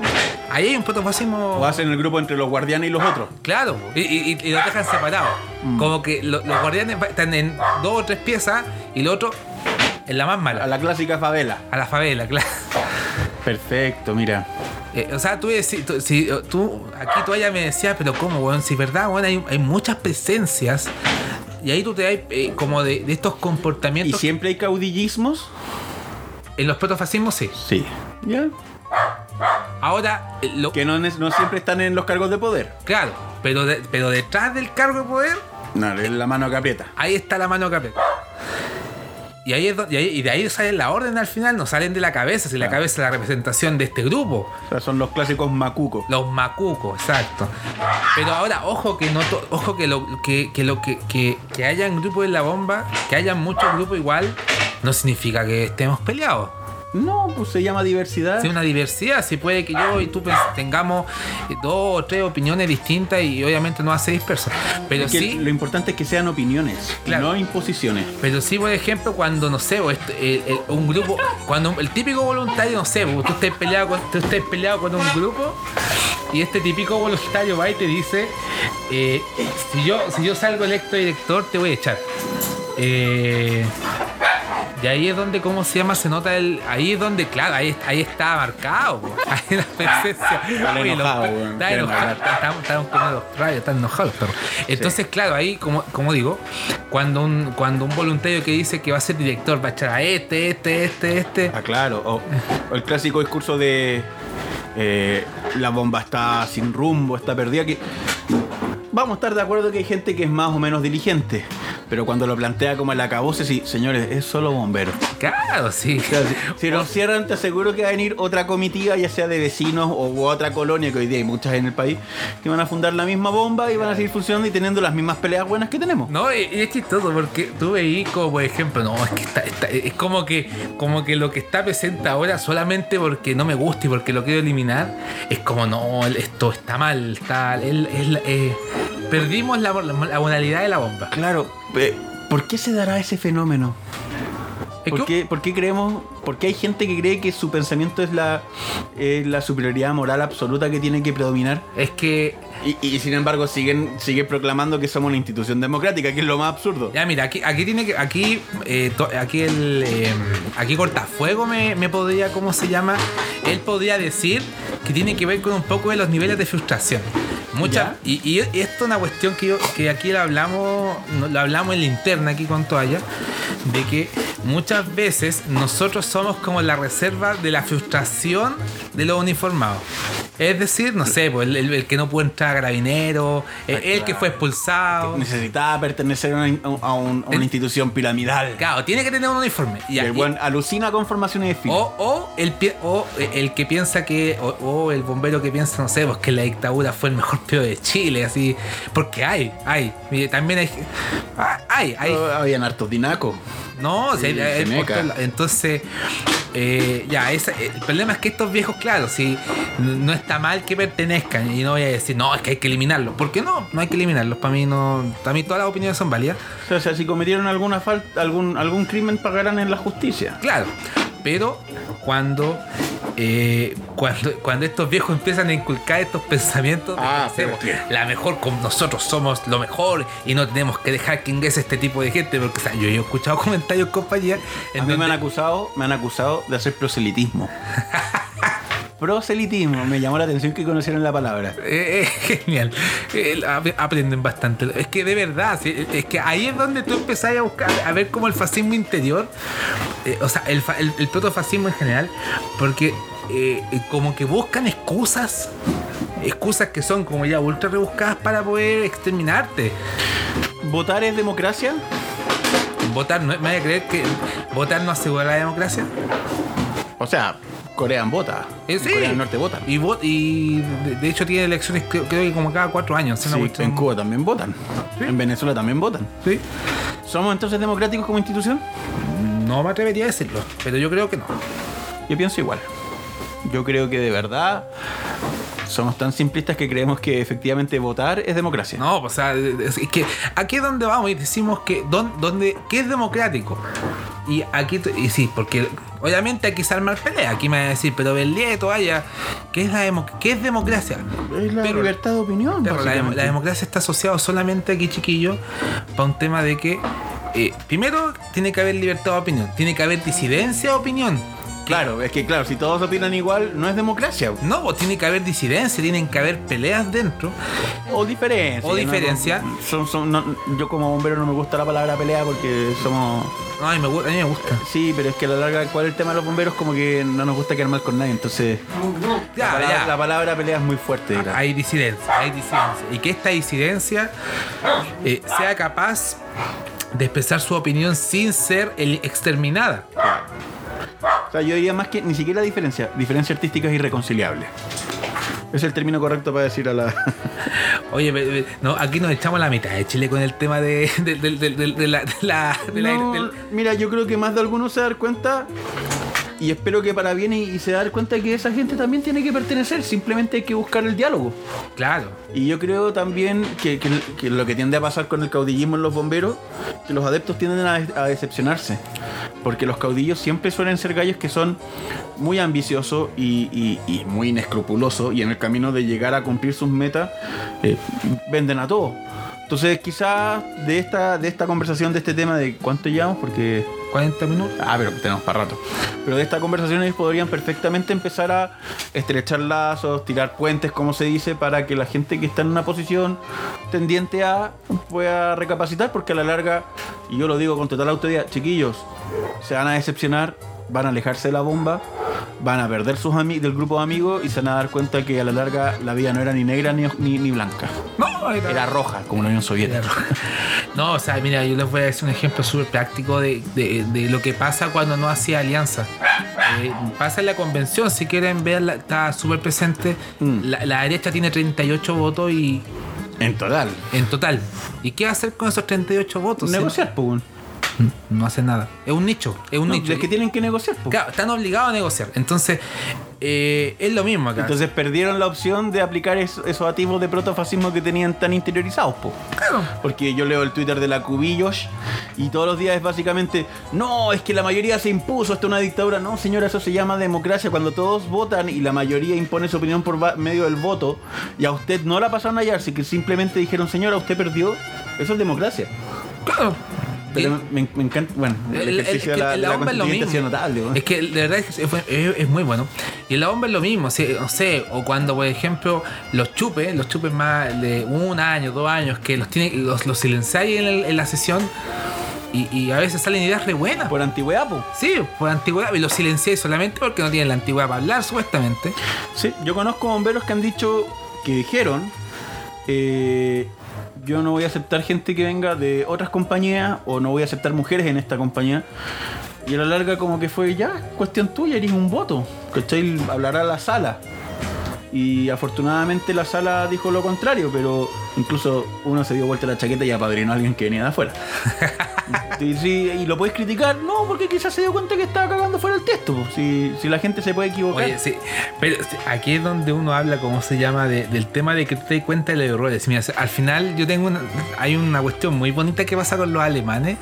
Ahí hay un protofascismo. ¿O hacen el grupo entre los guardianes y los otros? Claro, y, y- y los dejan separados. Como que lo- los guardianes están en dos o tres piezas y el otro en la más mala. A la clásica favela. A la favela, claro. Perfecto, mira. Eh, o sea, tú, deci- tú- si, eh, tú aquí tú ya me decías, pero ¿cómo, weón? Si verdad, weón, hay, hay muchas presencias. Y ahí tú te das eh, como de, de estos ¿Y comportamientos. siempre hay caudillismos? En los protofascismos, sí. Sí. ¿Ya? Ahora, eh, lo, Que no, siempre están en los cargos de poder. claro, pero, de- pero detrás del cargo de poder, No, es la mano que aprieta. ahí está la mano que aprieta. Y, ahí es y, de ahí sale la orden al final, no salen de la cabeza, si la cabeza es la representación de este grupo. O sea, son los clásicos macucos. Los macucos, exacto. Pero ahora, ojo que no to- ojo que lo que, que lo que, que, que hayan grupos en la bomba, que hayan muchos grupos igual, no significa que estemos peleados. No, pues se llama diversidad. Si una diversidad, si puede que yo y tú tengamos eh, dos o tres opiniones distintas y obviamente no hace disperso. Pero Es que sí, Lo importante es que sean opiniones, Claro. no imposiciones. pero sí, por ejemplo, cuando no sé, o este- un grupo, cuando el típico voluntario, no sé, pues, tú estés peleado con, tú estés peleado con un grupo y este típico voluntario va y te dice, eh, si yo si yo salgo electo director te voy a echar. Eh, y ahí es donde, ¿cómo se llama? Se nota el. Ahí es donde, claro, ahí, ahí está marcado. po. Ahí la presencia. Está enojado. Está enojado. con los rayos, están enojados los perros. Entonces, claro, ahí, como, como digo, cuando un, cuando un voluntario que dice que va a ser director va a echar a este, este, este, este. Ah, claro. O, o el clásico discurso de eh, la bomba está sin rumbo, está perdida. Que vamos a estar de acuerdo que hay gente que es más o menos diligente. Pero cuando lo plantea como el acabose, sí, señores, es solo bombero. Claro, sí. Si nos cierran, te aseguro que va a venir otra comitiva, ya sea de vecinos o u otra colonia, que hoy día hay muchas en el país, que van a fundar la misma bomba y van a seguir funcionando y teniendo las mismas peleas buenas que tenemos. No, y, y es chistoso porque tú veí como por ejemplo, no, es que está, está- es como que, como que lo que está presente ahora solamente porque no me gusta y porque lo quiero eliminar, es como no, esto está mal, está, el- el- eh, perdimos la, la, modalidad de la bomba. Claro, eh, ¿por qué se dará ese fenómeno? ¿Por qué, por qué creemos, por qué hay gente que cree que su pensamiento es la, es la superioridad moral absoluta que tiene que predominar? Es que Y, y sin embargo siguen, siguen proclamando que somos una institución democrática, que es lo más absurdo. Ya, mira, aquí, aquí tiene que. Aquí, eh, to- aquí el. eh, aquí Cortafuego me, me podría, ¿cómo se llama? Él podría decir que tiene que ver con un poco de los niveles de frustración. Mucha, y, y esto es una cuestión que, yo- que aquí lo hablamos, hablamos en la interna aquí con Toalla, de que muchas veces nosotros somos como la reserva de la frustración de los uniformados. Es decir, no sé, pues el, el- el que no puede entrar a carabinero, el, el que fue expulsado. Necesitaba pertenecer a una, a un- a una El- institución piramidal. Claro, tiene que tener un uniforme. Y el buen alucina con formaciones de o, o el, o el que piensa que, o, o el bombero que piensa, no sé, pues que la dictadura fue el mejor de Chile, así. Porque hay, hay. Y también hay. Hay, hay. Oh, Habían hartos dinacos. No, o sea, Sí, hay- entonces, eh, ya, esa- el problema es que estos viejos, claro, si no está mal que pertenezcan, y no voy a decir, no, es que hay que eliminarlos. ¿Por qué no? No hay que eliminarlos. Para mí, no, para mí todas las opiniones son válidas. O sea, si cometieron alguna falta, algún, algún crimen, pagarán en la justicia. Claro, pero cuando, eh, cuando, cuando estos viejos empiezan a inculcar estos pensamientos de Ah, que pero hacemos la mejor, como nosotros somos lo mejor y no tenemos que dejar que ingrese este tipo de gente, porque o sea, yo, yo he escuchado comentarios, compañía, en A mí me han acusado, me han acusado de hacer proselitismo. proselitismo, me llamó la atención que conocieron la palabra. Eh, eh, genial. Eh, ap- aprenden bastante. Es que de verdad, es que ahí es donde tú empezás a buscar, a ver como el fascismo interior, eh, o sea, el, fa- el, el protofascismo en general, porque eh, como que buscan excusas, excusas que son como ya ultra rebuscadas para poder exterminarte. ¿Votar es democracia? Votar, ¿no? ¿me vaya a creer que votar no asegura la democracia? O sea, Corea vota. Eh, sí. Corea del Norte votan. Y, vot- y de, hecho tiene elecciones creo, creo que como cada cuatro años. Sí, en Cuba también votan. Sí. En Venezuela también votan. Sí. ¿Somos entonces democráticos como institución? No me atrevería a decirlo, pero yo creo que no. Yo pienso igual. Yo creo que de verdad somos tan simplistas que creemos que efectivamente votar es democracia. No, o sea, es que aquí es donde vamos y decimos que don- donde, ¿qué es democrático? Y aquí, y sí, porque obviamente aquí se arma pelea. Aquí me va a decir, pero Berlieto, vaya, ¿qué es, la demo- ¿qué es democracia? Es la Pero- libertad de opinión. Pero la, dem- básicamente. la democracia está asociada solamente aquí, chiquillo, para un tema de que, eh, primero, tiene que haber libertad de opinión, tiene que haber disidencia de opinión. Claro, es que claro, si todos opinan igual, no es democracia. No, pues tiene que haber disidencia, tienen que haber peleas dentro. O diferencia. O ¿no? diferencia. No, son- son- no- yo como bombero no me gusta la palabra pelea porque somos... Ay, me, gu- a mí me gusta. Sí, pero es que a la larga, ¿cuál es el tema de los bomberos? Como que no nos gusta quedar mal con nadie. Entonces, Ya, la, palabra, ya. la palabra pelea es muy fuerte. Hay disidencia, hay disidencia. Y que esta disidencia eh, sea capaz de expresar su opinión sin ser el- exterminada. Sea, yo diría más que ni siquiera diferencia. Diferencia artística es irreconciliable. Es el término correcto para decir a la... Oye, no, aquí nos echamos la mitad de Chile con el tema de, de- de- la... la- la- No, mira, yo creo que más de alguno se dar cuenta y espero que para bien y, y se dar cuenta que esa gente también tiene que pertenecer, simplemente hay que buscar el diálogo. Claro. Y yo creo también que, que- que lo que tiende a pasar con el caudillismo en los bomberos, que los adeptos tienden a, a decepcionarse. Porque los caudillos siempre suelen ser gallos que son muy ambiciosos y, y- y muy inescrupulosos. Y en el camino de llegar a cumplir sus metas, eh, venden a todo. Entonces quizás de esta, de esta conversación, de este tema de cuánto llevamos, porque 40 minutos. Ah, pero tenemos para rato. Pero de estas conversaciones podrían perfectamente empezar a estrechar lazos, tirar puentes, como se dice, para que la gente que está en una posición tendiente a pueda recapacitar, porque a la larga, y yo lo digo con total autoridad, chiquillos, se van a decepcionar, van a alejarse de la bomba, van a perder sus amigos del grupo de amigos y se van a dar cuenta que a la larga la vida no era ni negra ni, ni, ni blanca. No, Era roja, como la Unión Soviética. No, o sea, mira, yo les voy a decir un ejemplo súper práctico de, de- de lo que pasa cuando no hacía alianza. Eh, pasa en la convención, si quieren verla, está súper presente. Mm. La, la derecha tiene 38 votos y En total. en total. ¿Y qué hacer con esos 38 votos? Negociar, pues. bueno. No, hacen nada. Es un nicho, es un No, nicho. es que tienen que negociar, pues. Claro, están obligados a negociar. Entonces, eh, es lo mismo acá. Entonces perdieron la opción de aplicar es- esos atisbos de protofascismo que tenían tan interiorizados, po. claro. Porque yo leo el Twitter de la Cubillos y todos los días es básicamente, no, es que la mayoría se impuso, es una dictadura. No, señora, eso se llama democracia. Cuando todos votan y la mayoría impone su opinión por medio del voto y a usted no la pasaron a hallar, sino que simplemente dijeron, señora, usted perdió, eso es democracia. Claro. Pero me, me encanta, bueno, el, El- el- ejercicio que de la, la la bomba es lo ha sido notable. ¿no? Es que de verdad es, es, es- muy bueno. Y en la bomba es lo mismo. no sé, o cuando, por ejemplo, los chupes, los chupes más de un año, dos años, que los tiene, los, los silenciáis en, la sesión y, y a veces salen ideas re buenas. Por antigüedad, po. Sí, por antigüedad. Y los silenciáis solamente porque no tienen la antigüedad para hablar, supuestamente. Sí, yo conozco bomberos que han dicho, que dijeron, eh, yo no voy a aceptar gente que venga de otras compañías o no voy a aceptar mujeres en esta compañía. Y a la larga como que fue ya, cuestión tuya, eres un voto. ¿Cachai? Hablará la sala. Y afortunadamente la sala dijo lo contrario, pero incluso uno se dio vuelta la chaqueta y apadrinó a alguien que venía de afuera. Sí, sí, y lo puedes criticar, no, porque quizás se dio cuenta que estaba cagando fuera el texto. Si, si la gente se puede equivocar. Oye, sí, pero sí, aquí es donde uno habla, ¿cómo se llama? De- del tema de que te das cuenta de los errores. Mira, al final yo tengo una, hay una cuestión muy bonita que pasa con los alemanes,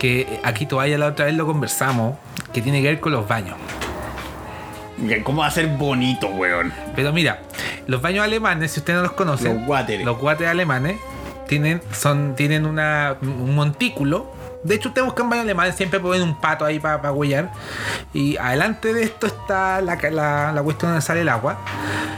que aquí todavía la otra vez lo conversamos, que tiene que ver con los baños. ¿Cómo va a ser bonito, weón? Pero mira, los baños alemanes, si ustedes no los conocen, Los wateres. los wateres alemanes tienen, son, tienen una, un montículo. De hecho, ustedes buscan baño alemán, siempre ponen un pato ahí para huellar. Y adelante de esto está la, la, la cuestión donde sale el agua.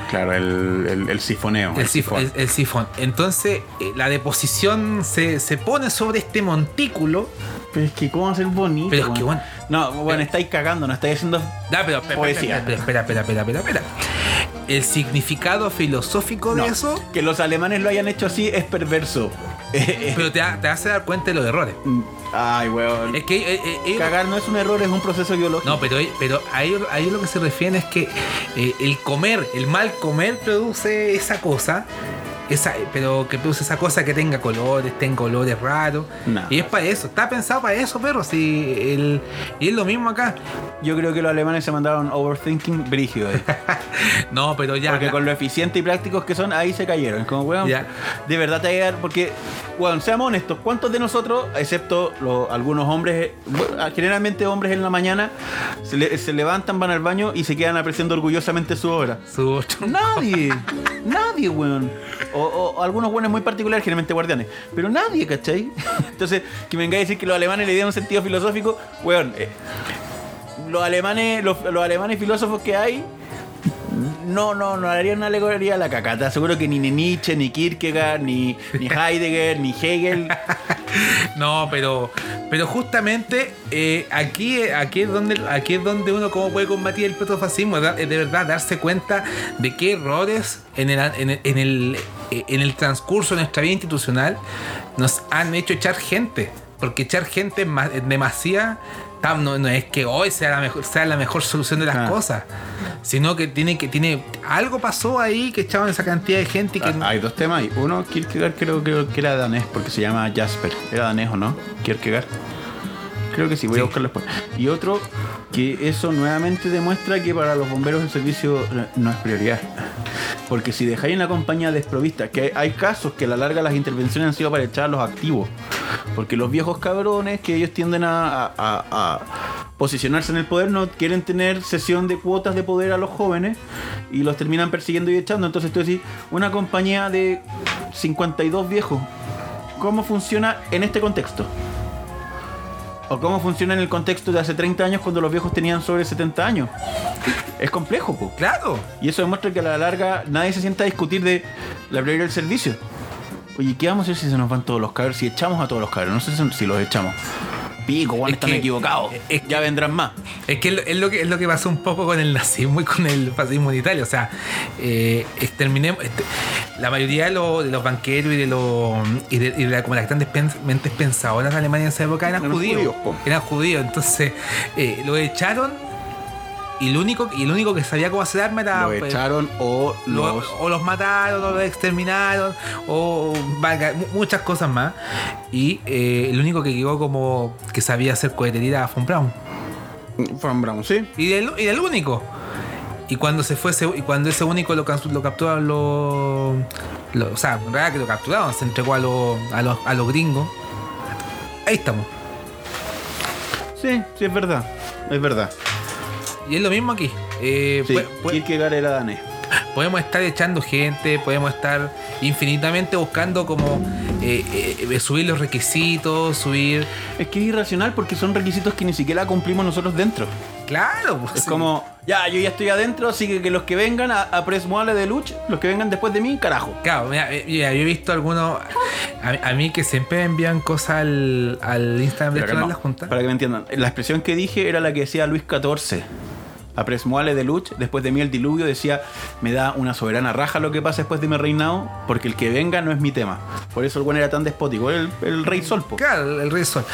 Claro, el, el, el sifoneo. El, sif- el- el sifón. Entonces, eh, la deposición se, se pone sobre este montículo. Pero es que, ¿cómo va a ser bonito? Pero es que, bueno. No, bueno, estáis cagando, no estáis haciendo. Da, pero, Poesía. espera, espera, espera, espera. El significado filosófico de No, eso, Que los alemanes lo hayan hecho así es perverso. Eh, eh, pero te, te hace dar cuenta de los errores. Ay, weón. Es que eh, eh, ellos- Cagar no es un error, es un proceso biológico. No, pero, pero ahí, ahí lo que se refiere es que eh, el comer, el mal comer produce esa cosa. Esa, pero que produce esa cosa que tenga colores, tenga olores raros. No. Y es para eso, está pensado para eso, perro. Si el, y es lo mismo acá. Yo creo que los alemanes se mandaron overthinking brígido. ahí. No, pero ya. Porque la- con lo eficientes y prácticos que son, ahí se cayeron. Como, weón, Ya. de verdad te llegar. Porque, weón, seamos honestos, ¿cuántos de nosotros, excepto los- algunos hombres, generalmente hombres en la mañana, se, le- se levantan, van al baño y se quedan apreciando orgullosamente su obra? su Nadie, nadie, weón. O, algunos buenos muy particulares, generalmente guardianes. Pero nadie, ¿cachai? Entonces, que me venga a decir que los alemanes le dieron un sentido filosófico, weón. eh, los alemanes, los alemanes filósofos que hay, no, no, no harían una alegoría a la caca. Te aseguro que ni Nietzsche, ni Kierkegaard, ni, ni Heidegger, ni Hegel. No, pero, pero justamente eh, aquí, aquí, es donde, aquí es donde uno cómo puede combatir el protofascismo, es es de verdad darse cuenta de qué errores en el, en el, en el, eh, en el transcurso de nuestra vida institucional nos han hecho echar gente. Porque echar gente demasía tam- no, no es que hoy sea la mejor, sea la mejor solución de las Ah. cosas, sino que tiene que tiene algo pasó ahí que echaban esa cantidad de gente que Ah, Hay dos temas ahí. Uno, Kierkegaard creo, creo que era danés, porque se llama Jasper. ¿Era danés o no? Kierkegaard. Creo que sí, voy Sí. a buscarlo después. Y otro, que eso nuevamente demuestra que para los bomberos el servicio eh, no es prioridad. Porque si dejáis una compañía desprovista, que hay, casos que a la larga las intervenciones han sido para echar a los activos. Porque los viejos cabrones que ellos tienden a, a- a- a posicionarse en el poder no quieren tener sesión de cuotas de poder a los jóvenes y los terminan persiguiendo y echando. Entonces tú decís, una compañía de 52 viejos, ¿cómo funciona en este contexto? ¿O cómo funciona en el contexto de hace 30 años cuando los viejos tenían sobre 70 años? Es complejo, po. Claro. Y eso demuestra que a la larga nadie se sienta a discutir de la prioridad del servicio. Oye, ¿qué vamos a hacer si se nos van todos los cabros? Si echamos a todos los cabros, no sé si- si los echamos. Pico, bueno, Es están que- equivocados. es que- ya vendrán más. Es que es lo- que es lo que pasó un poco con el nazismo y con el fascismo en Italia. O sea, eh, exterminemos. este, la mayoría de, los- de los banqueros y de los y de, y de la- como las grandes pen- mentes pensadoras de Alemania en esa época eran, Eran judíos. eran judíos. Entonces, eh, lo echaron y lo único y el único que sabía cómo hacer arma era Los pues, echaron o lo- los... o los mataron, o los exterminaron, o valga, muchas cosas más. Y eh, el único que llegó como que sabía hacer cohetería era Von Braun. Von Braun, sí. Y del, y del único. Y cuando se fue y cuando ese único lo, lo capturaron los. los- o sea, en realidad que lo capturaron, se entregó a los, a los, a los gringos. Ahí estamos. Sí, sí, es verdad. Es verdad. Y es lo mismo aquí. Eh, Sí, pu- pu- Kierkegaard era danés. podemos estar echando gente, podemos estar infinitamente buscando como eh, eh, subir los requisitos, subir. Es que es irracional porque son requisitos que ni siquiera cumplimos nosotros dentro. Claro, pues, Es como, ya, yo ya estoy adentro, así que, que los que vengan a, a Press de Luch, los que vengan después de mí, carajo. Claro, mira, eh, mira, yo he visto algunos. A, a mí que siempre envían cosas al, al Instagram de las juntas. Para que me entiendan, la expresión que dije era la que decía Luis XIV. A Presmuale de Luch, después de mí el diluvio, decía: Me da una soberana raja lo que pasa después de mi reinado, porque el que venga no es mi tema. Por eso el buen era tan despótico, el, rey sol. Claro, el Rey Sol.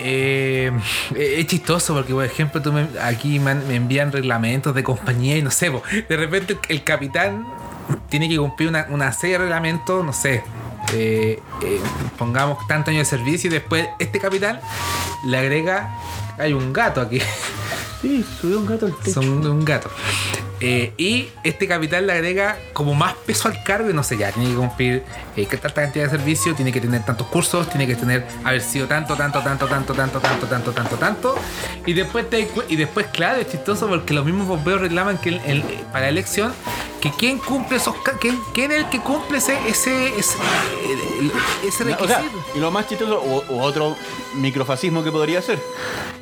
Eh, es chistoso porque, por ejemplo, tú me- aquí me, envían reglamentos de compañía y no sé, de repente el capitán tiene que cumplir una, serie de reglamentos, no sé. eh, eh, pongamos tantos años de servicio y después este capitán le agrega. Hay un gato aquí. Sí, subió un gato al techo. Son de un gato. Eh, y este capitán le agrega como más peso al cargo y no sé, ya tiene que cumplir eh, que tanta cantidad de servicio, tiene que tener tantos cursos, tiene que tener haber sido tanto, tanto, tanto, tanto, tanto, tanto, tanto, tanto, tanto. Y después te, y después, claro, es chistoso porque los mismos bomberos reclaman que el- el- para la elección que quién cumple esos quién, quién es el que cumple ese ese O requisito. sea, y lo más chistoso, o, o otro microfascismo que podría ser.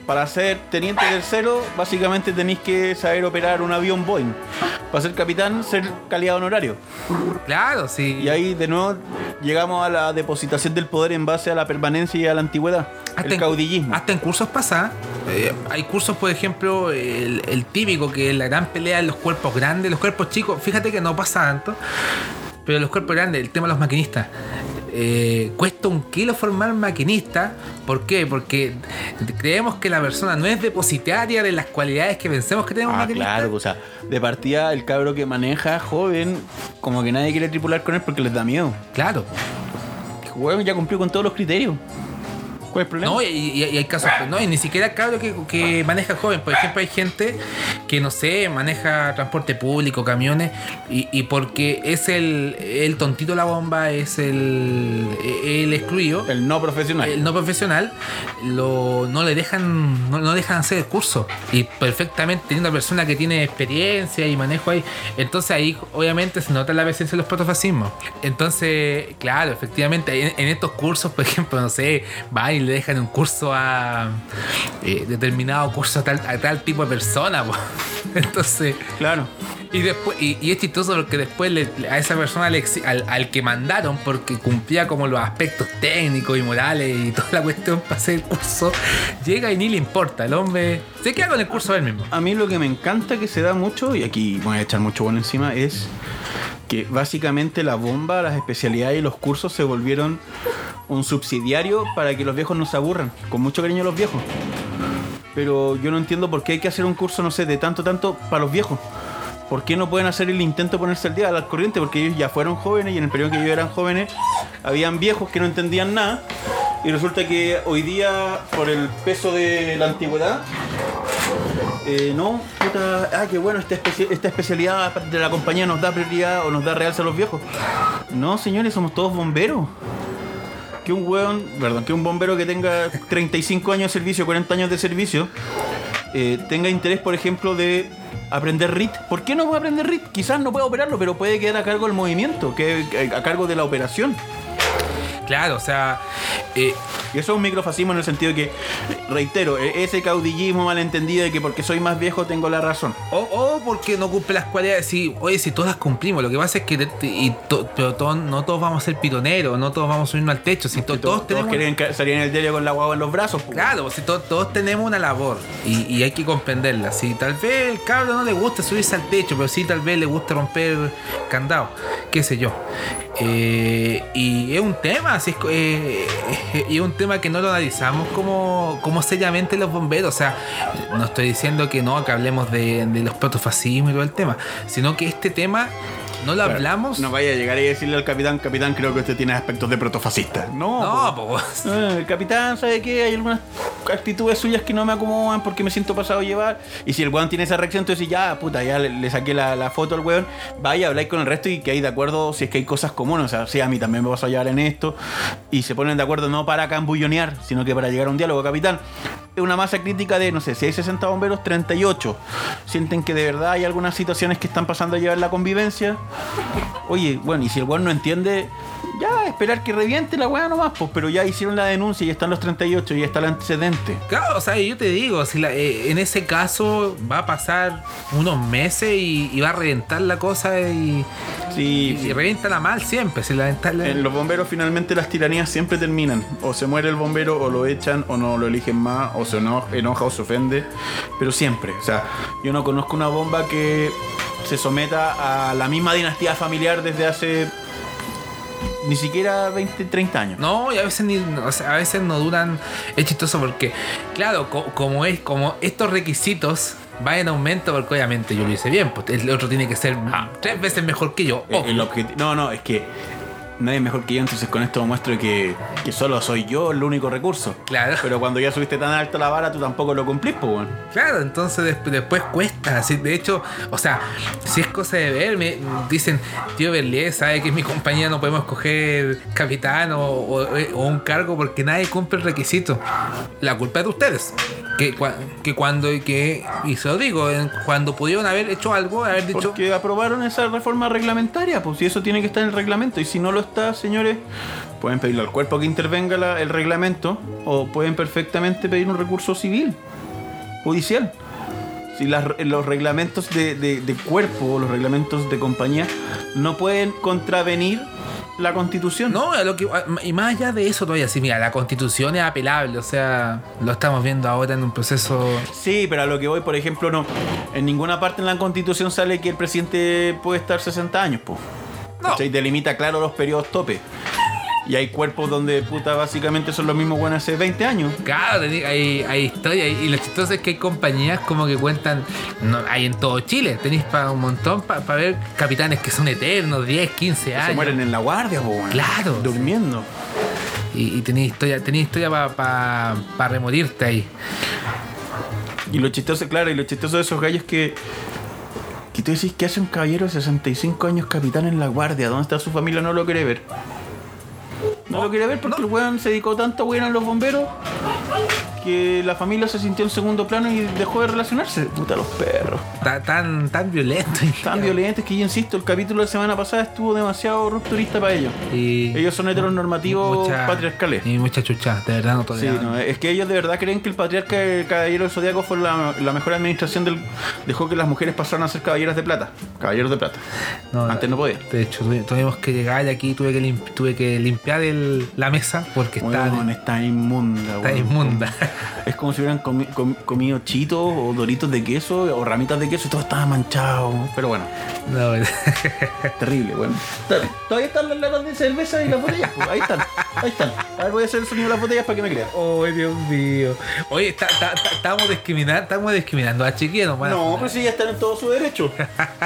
Para ser teniente tercero, básicamente tenéis que saber operar un avión Boeing. Para ser capitán, ser calidad honorario. claro, sí. Y ahí de nuevo llegamos a la depositación del poder en base a la permanencia y a la antigüedad. el en, caudillismo. hasta en cursos pasa. eh, hay cursos, por ejemplo, el, el típico que es la gran pelea en los cuerpos grandes, los cuerpos chicos. Fíjate que no pasa tanto. Pero los cuerpos grandes, el tema de los maquinistas. Eh, cuesta un kilo formar maquinista. ¿Por qué? Porque creemos que la persona no es depositaria de las cualidades que pensemos que tenemos Ah, maquinista. claro, o sea, de partida el cabro que maneja, joven, como que nadie quiere tripular con él porque les da miedo. Claro. Huevón ya cumplió con todos los criterios. ¿Cuál es el problema? No, y, y- y hay casos, no, y ni siquiera cabro que, que maneja joven. Por ejemplo, hay gente que, no sé, maneja transporte público, camiones, y, y porque es el, el tontito la bomba, es el, el excluido, el no profesional. el no profesional, lo, no le dejan, no, no dejan hacer el curso. Y perfectamente teniendo una persona que tiene experiencia y manejo ahí. Entonces ahí obviamente se nota la presencia de los protofascismos. Entonces, claro, efectivamente, en, en estos cursos, por ejemplo, no sé, van y le dejan un curso a eh, determinado curso a tal, a tal tipo de persona. po. Entonces, Claro. y después y, y es chistoso porque después le- a esa persona le al, al que mandaron porque cumplía como los aspectos técnicos y morales y toda la cuestión para hacer el curso llega y ni le importa el hombre se queda con el curso él mismo A mí lo que me encanta que se da mucho, y aquí voy a echar mucho bueno encima, es que básicamente la bomba, las especialidades y los cursos se volvieron un subsidiario para que los viejos no se aburran. Con mucho cariño a los viejos. Pero yo no entiendo por qué hay que hacer un curso, no sé, de tanto, tanto para los viejos. ¿Por qué no pueden hacer el intento de ponerse al día al corriente? Porque ellos ya fueron jóvenes y en el periodo que ellos eran jóvenes habían viejos que no entendían nada Y resulta que hoy día, por el peso de la antigüedad, eh, no, puta, ah, qué bueno, esta, especi- esta especialidad de la compañía nos da prioridad o nos da realza a los viejos. No, señores, somos todos bomberos. Que un weón, perdón, que un bombero que tenga 35 años de servicio, 40 años de servicio, eh, tenga interés, por ejemplo, de aprender RIT. ¿Por qué no puede aprender RIT? Quizás no puede operarlo, pero puede quedar a cargo del movimiento, que que- a cargo de la operación. Claro, o sea, eh, Y eso es un microfascismo en el sentido de que, reitero, e- ese caudillismo malentendido de que porque soy más viejo tengo la razón. o, o porque no cumple las cualidades. Sí, oye, si todas las cumplimos, lo que pasa es que y to- pero to- no todos vamos a ser pitoneros, no todos vamos a subirnos al techo. Si to- todos, todos, tenemos. quieren ca- salir en el diario con la guagua en los brazos. pues. Claro, si to- todos tenemos una labor y, y hay que comprenderla. Si tal vez el cabro no le gusta subirse al techo, pero sí tal vez le gusta romper candado, qué sé yo. Eh, y es un tema, así es, eh, y es un tema que no lo analizamos como, como seriamente los bomberos. O sea, no estoy diciendo que no, que hablemos de, de los protofascismos y todo el tema, sino que este tema no lo hablamos. No vaya a llegar y decirle al capitán, capitán, creo que usted tiene aspectos de protofascista. No, No, po. Eh, el capitán, ¿sabe qué? Hay algunas actitudes suyas que no me acomodan porque me siento pasado a llevar. Y si el weón tiene esa reacción, entonces ya, puta, ya le, le saqué la, la foto al weón. Vaya, habláis con el resto y que hay de acuerdo si es que hay cosas comunes. O sea, sí, a mí también me vas a llevar en esto. Y se ponen de acuerdo no para cambullonear, sino que para llegar a un diálogo, capitán. Es una masa crítica de, no sé, si hay 60 bomberos, 38. Sienten que de verdad hay algunas situaciones que están pasando a llevar la convivencia. Oye, bueno, y si el weón no entiende, ya esperar que reviente la weá nomás, pues, pero ya hicieron la denuncia y están los 38 y está el antecedente. Claro, o sea, yo te digo, si la- eh, en ese caso va a pasar unos meses y, y va a reventar la cosa y, Sí, y revienta la mal siempre. Si la, la- En los bomberos finalmente las tiranías siempre terminan. O se muere el bombero, o lo echan, o no lo eligen más, o se eno- enoja o se ofende. Pero siempre. O sea, yo no conozco una bomba que se someta a la misma dinastía familiar desde hace ni siquiera 20, 30 años. No, y a veces, ni, o sea, a veces no duran. Es chistoso porque, claro, co- como es, como estos requisitos van en aumento, porque obviamente yo lo hice bien, pues el otro tiene que ser tres veces mejor que yo. Eh, el objeti- no, no, es que nadie es mejor que yo, entonces con esto muestro que, que solo soy yo el único recurso. Claro. Pero cuando ya subiste tan alto la vara, tú tampoco lo cumplís, pues, bueno. Claro, entonces des- después cuesta. Así, de hecho, o sea, si es cosa de ver, me dicen, tío Berlier, sabe que en mi compañía no podemos escoger capitán o, o- o un cargo porque nadie cumple el requisito. La culpa es de ustedes. Que, que cuando, que, y se lo digo, cuando pudieron haber hecho algo, haber dicho, Porque aprobaron esa reforma reglamentaria, pues si eso tiene que estar en el reglamento. Y si no lo está, señores, pueden pedirle al cuerpo que intervenga el reglamento o pueden perfectamente pedir un recurso civil, judicial. Si las- los reglamentos de- de cuerpo o los reglamentos de compañía no pueden contravenir la constitución. No, a lo que, y más allá de eso todavía, sí, mira, la constitución es apelable, o sea, lo estamos viendo ahora en un proceso... Sí, pero a lo que voy, por ejemplo, no. En ninguna parte en la constitución sale que el presidente puede estar 60 años, pues. No. Y delimita claro los periodos tope. Y hay cuerpos donde puta básicamente son los mismos buenos hace 20 años. Claro, hay, hay historia y lo chistoso es que hay compañías como que cuentan, no, hay en todo Chile, tenéis para un montón para ver capitanes que son eternos, 10, 15 Se años. mueren en la guardia, po, weón. Claro. Durmiendo. Y, y tenéis historia, tenéis historia para remorirte ahí. Y lo chistoso, claro, y lo chistoso de esos gallos que. Que tú decís que hace un caballero de 65 años capitán en la guardia. ¿Dónde está su familia? No lo quiere ver. No lo quiere ver porque el weón se dedicó tanto weón a los bomberos que la familia se sintió en segundo plano y dejó de relacionarse. Puta los perros. Ta- Tan, tan violento. Tan violentos que yo insisto, el capítulo de la semana pasada estuvo demasiado rupturista para ellos. Y Ellos son heteronormativos mucha- patriarcales. Y mucha chucha, de verdad no Sí, no, es que ellos de verdad creen que el patriarca el caballero del zodiaco fue la, la mejor administración del. dejó que las mujeres pasaran a ser caballeras de plata. Caballeros de plata. No, Antes no podía. De hecho, tuvi- tuvimos que llegar y aquí tuve que, tuve que limpiar el- la mesa porque está, Weón, está inmunda, está inmunda. Es como si hubieran comi- com- comido chitos o doritos de queso o ramitas de queso y todo estaba manchado. Pero bueno, No, terrible, bueno. Todavía están las latas de cerveza y las botellas. pues, Ahí están, ahí están. A ver, voy a hacer el sonido de las botellas para que me crean. Oh, Dios mío. Oye, está- está- está- estamos discriminando, estamos discriminando a chiquillos, no pero sí ya están en todo su derecho.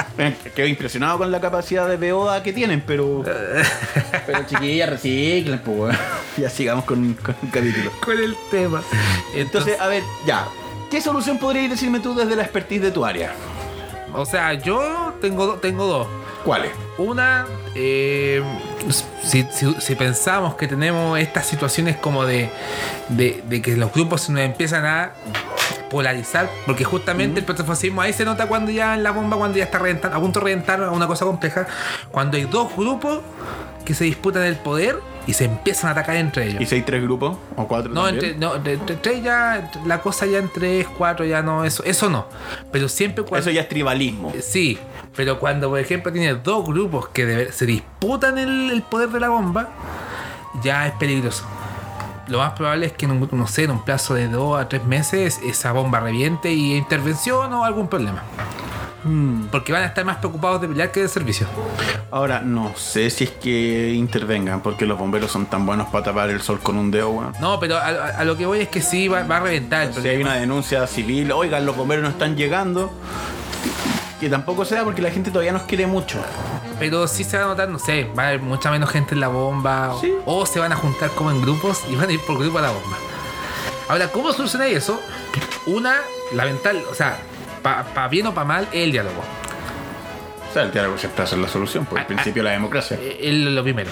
Quedo impresionado con la capacidad de beoda que tienen, pero. Pero chiquillas, reciclen, pues. Ya sigamos con, con el capítulo. con el tema. Entonces, a ver, ya. ¿Qué solución podrías decirme tú desde la expertise de tu área? o sea, yo tengo, tengo dos. ¿Cuáles? Una, eh, si, si- si pensamos que tenemos estas situaciones como de, de, de que los grupos se nos empiezan a polarizar, porque justamente el protofascismo ahí se nota cuando ya en la bomba, cuando ya está a punto de reventar una cosa compleja, cuando hay dos grupos que se disputan el poder y se empiezan a atacar entre ellos. ¿Y si hay tres grupos? ¿O cuatro? No, también? entre, no, de- tres ya, la cosa ya en tres, cuatro ya no, eso, eso no. Pero siempre cuando... Eso ya es tribalismo. Sí, pero cuando por ejemplo tienes dos grupos que de- se disputan el, el poder de la bomba, ya es peligroso. Lo más probable es que en un, no sé, en un plazo de dos a tres meses esa bomba reviente y intervención o algún problema. Hmm. Porque van a estar más preocupados de pelear que de servicio. Ahora, no sé si es que intervengan, porque los bomberos son tan buenos para tapar el sol con un dedo, weón. No, pero a, lo que voy es que sí va, va a reventar. Si hay una denuncia civil, oigan, los bomberos no están llegando. Que tampoco sea porque la gente todavía nos quiere mucho. Pero sí se va a notar, no sé, va a haber mucha menos gente en la bomba. Sí. O, se van a juntar como en grupos y van a ir por grupo a la bomba. Ahora, ¿cómo solucionáis eso? Una, la mental, o sea, para bien o para mal, es el diálogo. O sea, el diálogo siempre ser la solución, por el Ah, principio de la democracia. Eh, el- lo primero.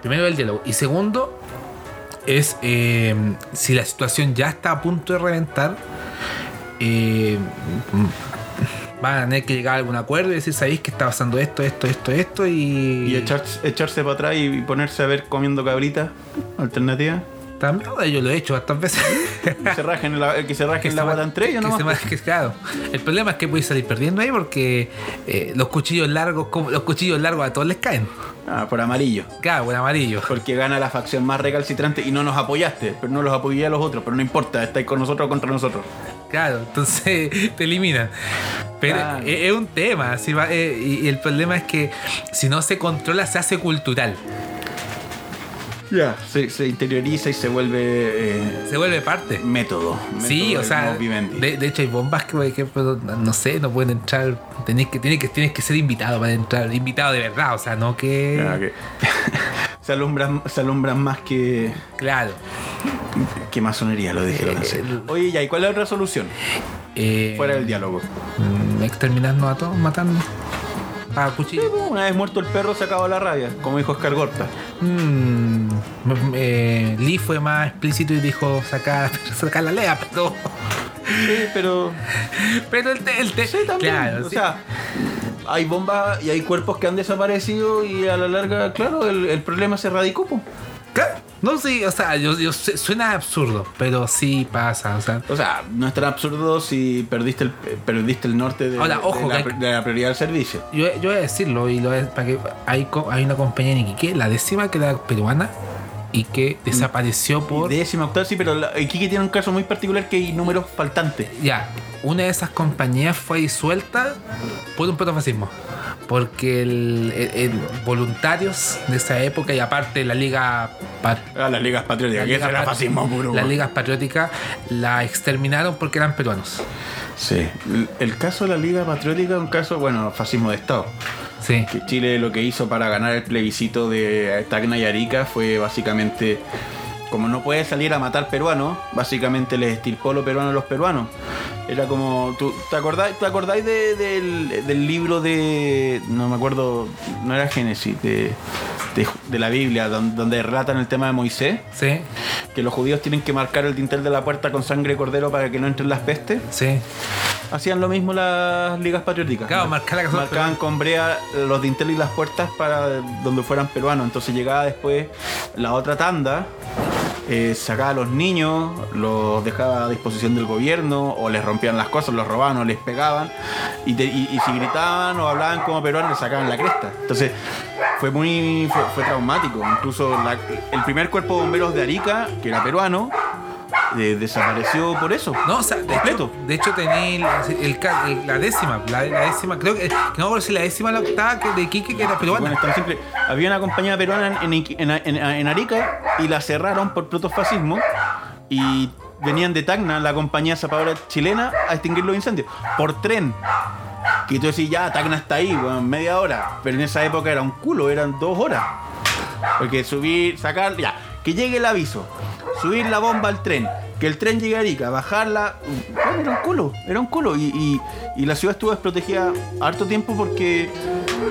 Primero el diálogo. Y segundo, es eh, si la situación ya está a punto de reventar, eh, van a tener que llegar a algún acuerdo y decir, sabéis que está pasando esto, esto, esto, esto y... Y echarse, echarse para atrás y ponerse a ver comiendo cabritas alternativa. También yo lo he hecho bastantes veces. Que se rajen la, que se rajen la guata entre ellos, que ¿no? se ma- que- claro. El problema es que puedes salir perdiendo ahí porque eh, los cuchillos largos, como los cuchillos largos a todos les caen. Ah, por amarillo. Claro, buen amarillo. Porque gana la facción más recalcitrante y no nos apoyaste, pero no los apoyé a los otros, pero no importa, estáis con nosotros o contra nosotros. Claro, entonces te eliminan. Pero Claro. es, es un tema, así va, eh, y, y el problema es que si no se controla se hace cultural. Ya. Se, se interioriza y se vuelve eh, Se vuelve parte. método. Sí, método o sea, de, de hecho hay bombas que, por ejemplo, no sé, no pueden entrar. Tenés que, tienes que, tienes que ser invitado para entrar. Invitado de verdad, o sea, no que. Ya, que- se, alumbran, se alumbran más que, Claro. que masonería, lo dijeron así. el- Oye, ya, ¿y cuál es la otra solución? Eh, Fuera del diálogo. mm, exterminarnos a todos, matando. A cuchillo. Una vez muerto el perro se acabó la rabia, como dijo Oscar Gorta. Mm, eh, Lee fue más explícito y dijo sacar, sacar la lea, pero. Sí, pero Pero el, te- el te- Sí, también. Claro, o sí. sea, hay bombas y hay cuerpos que han desaparecido y a la larga, claro, el, el problema se radicó. po. Claro. No, sí, o sea, yo, yo suena absurdo, pero sí pasa, o sea. O sea, no es tan absurdo si perdiste el, perdiste el norte de, Ahora, ojo, de la, que hay- de la prioridad del servicio. Yo, yo voy a decirlo y lo a- para que hay, hay una compañía en Iquique, la décima que era peruana y que desapareció por décima octava, sí, pero la, Iquique tiene un caso muy particular que hay números faltantes. ya, una de esas compañías fue disuelta por un protofascismo. Porque el, el- el- voluntarios de esa época y aparte la liga Pat- A las ligas patrióticas, la que Liga era Pat- fascismo puro. Las ligas patrióticas la exterminaron porque eran peruanos. Sí. El, el caso de la Liga Patriótica es un caso, bueno, fascismo de Estado. Que Chile lo que hizo para ganar el plebiscito de Tacna y Arica fue básicamente, como no puede salir a matar peruanos, básicamente les estirpó lo peruano a los peruanos. Era como, ¿tú, ¿te acordáis, te acordáis de- del, del libro de, no me acuerdo, no era Génesis, de, de, de la Biblia, don- donde, relatan el tema de Moisés? Sí. Que los judíos tienen que marcar el dintel de la puerta con sangre de cordero para que no entren las pestes. Sí. Hacían lo mismo las ligas patrióticas. Claro, marcar la casa- Marcaban con brea los dinteles y las puertas para donde fueran peruanos. Entonces llegaba después la otra tanda, eh, sacaba a los niños, los dejaba a disposición del gobierno, o les rompían las cosas, los robaban o les pegaban. Y, te- y- y si gritaban o hablaban como peruanos, les sacaban la cresta. Entonces fue muy fue, fue traumático. Incluso la- el primer cuerpo de bomberos de Arica, que era peruano, eh, desapareció por eso. No, o sea, de completo. hecho, de hecho tenía el- el el- la décima, la, la décima, creo que, que no me si la décima la octava que de Quique que era Bueno, peruana. es tan simple. Había una compañía peruana en- en- en- en Arica y la cerraron por protofascismo y venían de Tacna, la compañía zapadora chilena, a extinguir los incendios por tren. Y tú decís, ya, Tacna está ahí, weón, media hora. Pero en esa época era un culo, eran dos horas. Porque subir, sacar, ya, que llegue el aviso, subir la bomba al tren, que el tren llegue a Arica, bajarla, bueno, era un culo, era un culo. Y, y- la ciudad estuvo desprotegida harto tiempo porque.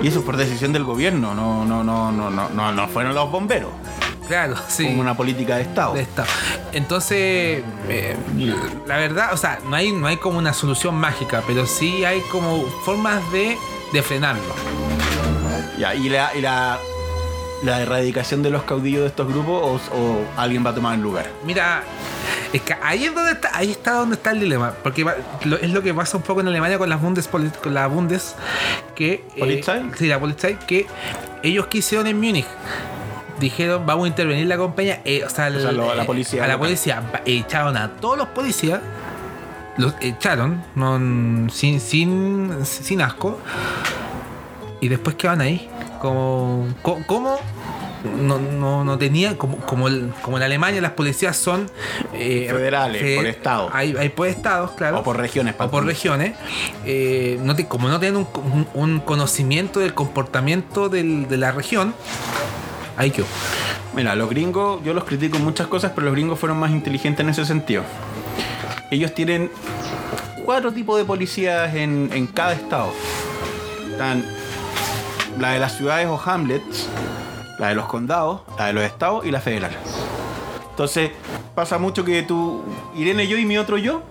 Y eso por decisión del gobierno, no, no, no, no, no, no, no fueron los bomberos, Claro, sí. como una política de Estado. de. Entonces, eh, la verdad, o sea, no hay, no hay como una solución mágica, pero sí hay como formas de, de frenarlo. Ya, y la, y la, la erradicación de los caudillos de estos grupos o, o alguien va a tomar el lugar. Mira, es que ahí es donde está, ahí está donde está el dilema, porque va- lo- es lo que pasa un poco en Alemania con las Bundes, con la Bundes, que eh, sí, la Polizei, que ellos quisieron en Múnich. Dijeron, vamos a intervenir la compañía, eh, o sea, el- sea, lo- a la policía a la local. policía, echaron a todos los policías, los echaron, no, sin, sin, sin asco, y después quedaban ahí, como, co- ¿cómo? No, no, no tenía, como, como, el- como en Alemania las policías son eh, Federales, por estado. Hay, hay por estados, claro. O por regiones, O por regiones. eh, no te- como no tienen un, un- un conocimiento del comportamiento del- de la región, que. Mira, los gringos, yo los critico en muchas cosas, pero los gringos fueron más inteligentes en ese sentido. Ellos tienen cuatro tipos de policías en, en cada estado. Están la de las ciudades o hamlets, la de los condados, la de los estados y la federal. Entonces, pasa mucho que tú, Irene yo y mi otro yo,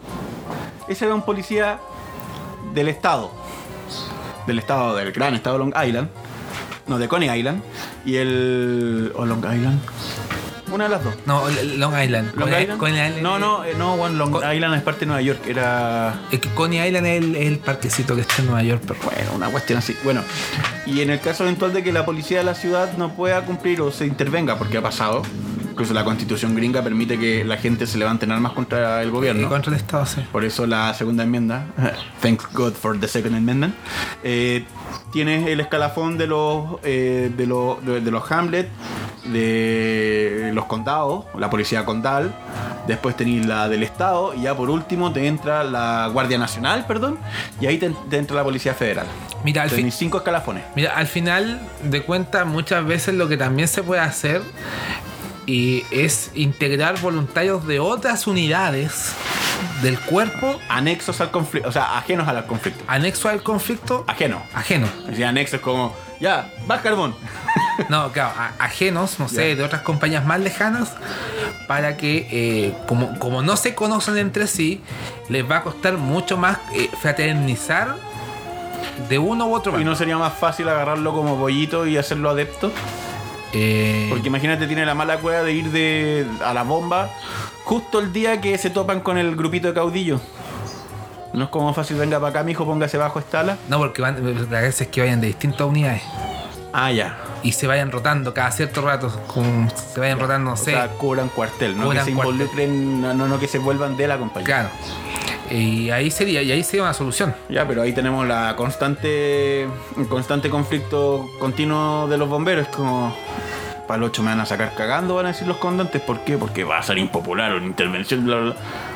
ese era un policía del estado. Del estado, del gran estado de Long Island. No, de Coney Island. Y el. ¿O Long Island? Una de las dos. No, Long Island. ¿Long Coney- Island? Coney Island no, no, eh, no, bueno, Long Con- Island es parte de Nueva York. Era. Es que Coney Island es el, es el parquecito que está en Nueva York, pero Bueno, una cuestión así. Bueno, y en el caso eventual de que la policía de la ciudad no pueda cumplir o se intervenga, porque ha pasado, incluso la constitución gringa permite que la gente se levante en armas contra el gobierno. contra el Estado, sí. Por eso la segunda enmienda, thank God for the second amendment, eh, tienes el escalafón de los eh, de los de, de los Hamlet, de los condados, la policía condal, después tenéis la del estado y ya por último te entra la Guardia Nacional, perdón, y ahí te, te entra la policía federal. Mira, al. Tenéis cinco escalafones. Mira, al final de cuentas, muchas veces lo que también se puede hacer y es integrar voluntarios de otras unidades del cuerpo Anexos al conflicto, o sea, ajenos al conflicto. anexo al conflicto Ajeno. ajeno. Decía anexos como, ya, vas carbón. No, claro, a- ajenos, no sé, de otras compañías más lejanas, para que, eh, como, como no se conocen entre sí, les va a costar mucho más eh, fraternizar de uno u otro ¿Y no sería más fácil agarrarlo como pollito y hacerlo adepto? Eh, Porque imagínate, tiene la mala cueva de ir de, a la bomba justo el día que se topan con el grupito de caudillos. No es como fácil, venga para acá, mijo, póngase bajo esta ala. no, porque van, la gracia es que vayan de distintas unidades Ah, ya. y se vayan rotando cada cierto rato, como se vayan rotando, no O sé. sea, cubran cuartel, no que se involucren, no, no, no que se vuelvan de la compañía. Claro. Y ahí sería, y ahí sería una solución. Ya, pero ahí tenemos la constante, constante conflicto continuo de los bomberos. Como, para el 8 me van a sacar cagando, van a decir los comandantes. ¿Por qué? Porque va a ser impopular una intervención, bla, bla,